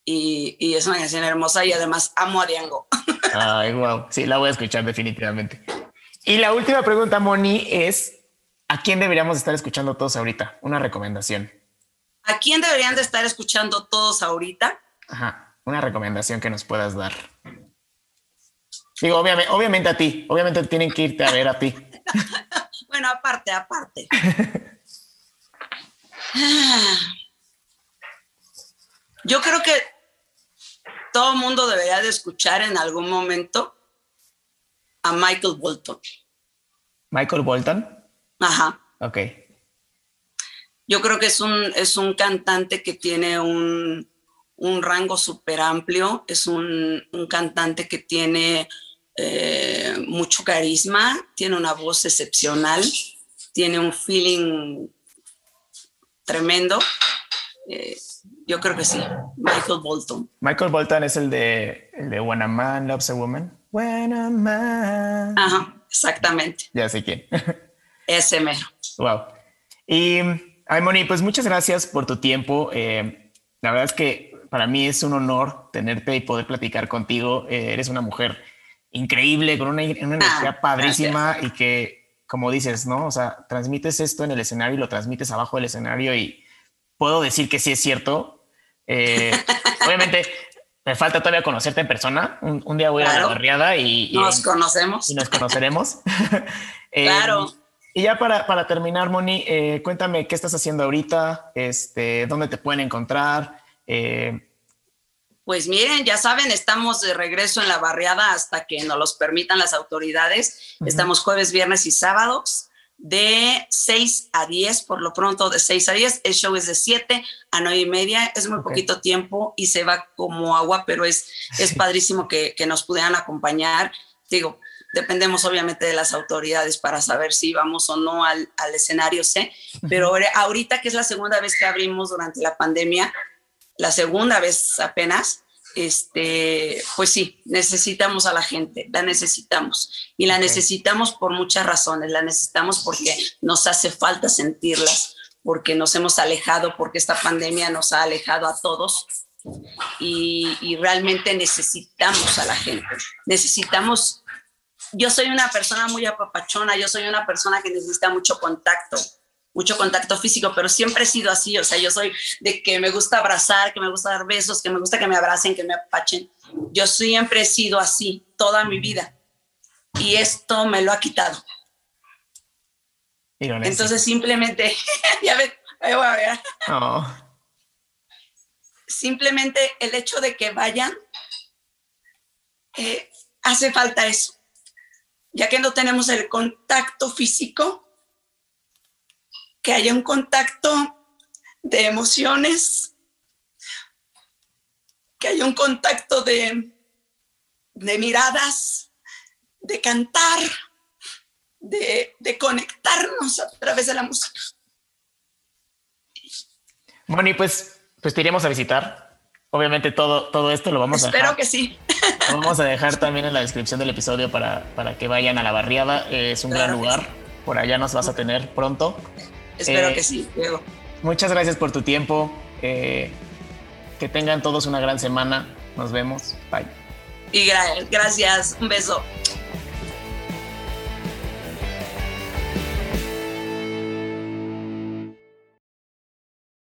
y, es una canción hermosa y además amo a Diango. Ay, wow. Sí, la voy a escuchar definitivamente. Y la última pregunta, Moni, es ¿a quién deberíamos estar escuchando todos ahorita? Una recomendación. ¿A quién deberían de estar escuchando todos ahorita? Ajá, una recomendación que nos puedas dar. Digo, obviamente, obviamente a ti, obviamente tienen que irte a ver a ti. bueno, aparte, aparte. Yo creo que todo el mundo debería de escuchar en algún momento a Michael Bolton. Michael Bolton. Ajá. Ok. Yo creo que es un, es un cantante que tiene un, rango súper amplio, es un, cantante que tiene eh, mucho carisma, tiene una voz excepcional, tiene un feeling tremendo. Eh, yo creo que sí. Michael Bolton. Michael Bolton es el de, el de When a Man Loves a Woman. When a Man. Ajá, exactamente. Ya sé quién. Ese mero. Wow. Y, ay, Moni, pues muchas gracias por tu tiempo. Eh, la verdad es que para mí es un honor tenerte y poder platicar contigo. Eh, eres una mujer increíble, con una, una energía ah, padrísima y que, como dices, ¿no? O sea, transmites esto en el escenario y lo transmites abajo del escenario y puedo decir que sí es cierto. Eh, obviamente me falta todavía conocerte en persona. Un, día voy a la barriada y, nos conocemos y nos conoceremos. Eh, claro. Y ya para, para terminar, Moni, eh, cuéntame qué estás haciendo ahorita, este, dónde te pueden encontrar. Pues miren, ya saben, estamos de regreso en la barriada hasta que nos los permitan las autoridades. Estamos jueves, viernes y sábados de 6 a 10, por lo pronto de 6 a 10. El show es de 7 a 9 y media, es muy poquito tiempo y se va como agua, pero es, es padrísimo que, que, nos pudieran acompañar. Digo, dependemos obviamente de las autoridades para saber si vamos o no al, al escenario C, pero ahorita que es la segunda vez que abrimos durante la pandemia, la segunda vez apenas, este, pues sí, necesitamos a la gente, la necesitamos. Y la necesitamos por muchas razones. La necesitamos porque nos hace falta sentirlas, porque nos hemos alejado, porque esta pandemia nos ha alejado a todos. Y, y realmente necesitamos a la gente. Necesitamos, yo soy una persona muy apapachona, yo soy una persona que necesita mucho contacto mucho contacto físico, pero siempre he sido así, o sea, yo soy de que me gusta abrazar, que me gusta dar besos, que me gusta que me abracen, que me apachen. Yo siempre he sido así toda mi vida y esto me lo ha quitado. Entonces simplemente, ya ves, voy a ver. Simplemente el hecho de que vayan, eh, hace falta eso. Ya que no tenemos el contacto físico, que haya un contacto de emociones, que haya un contacto de, de miradas, de cantar, de, de, conectarnos a través de la música. Moni, pues, pues te iremos a visitar. Obviamente todo, todo esto lo vamos a dejar. Espero que sí. Lo vamos a dejar también en la descripción del episodio para, para que vayan a la barriada. Es un gran lugar. Por allá nos vas a tener pronto. Espero eh, que sí, Diego. Muchas gracias por tu tiempo. Eh, que tengan todos una gran semana. Nos vemos. Bye. Y gracias. Un beso.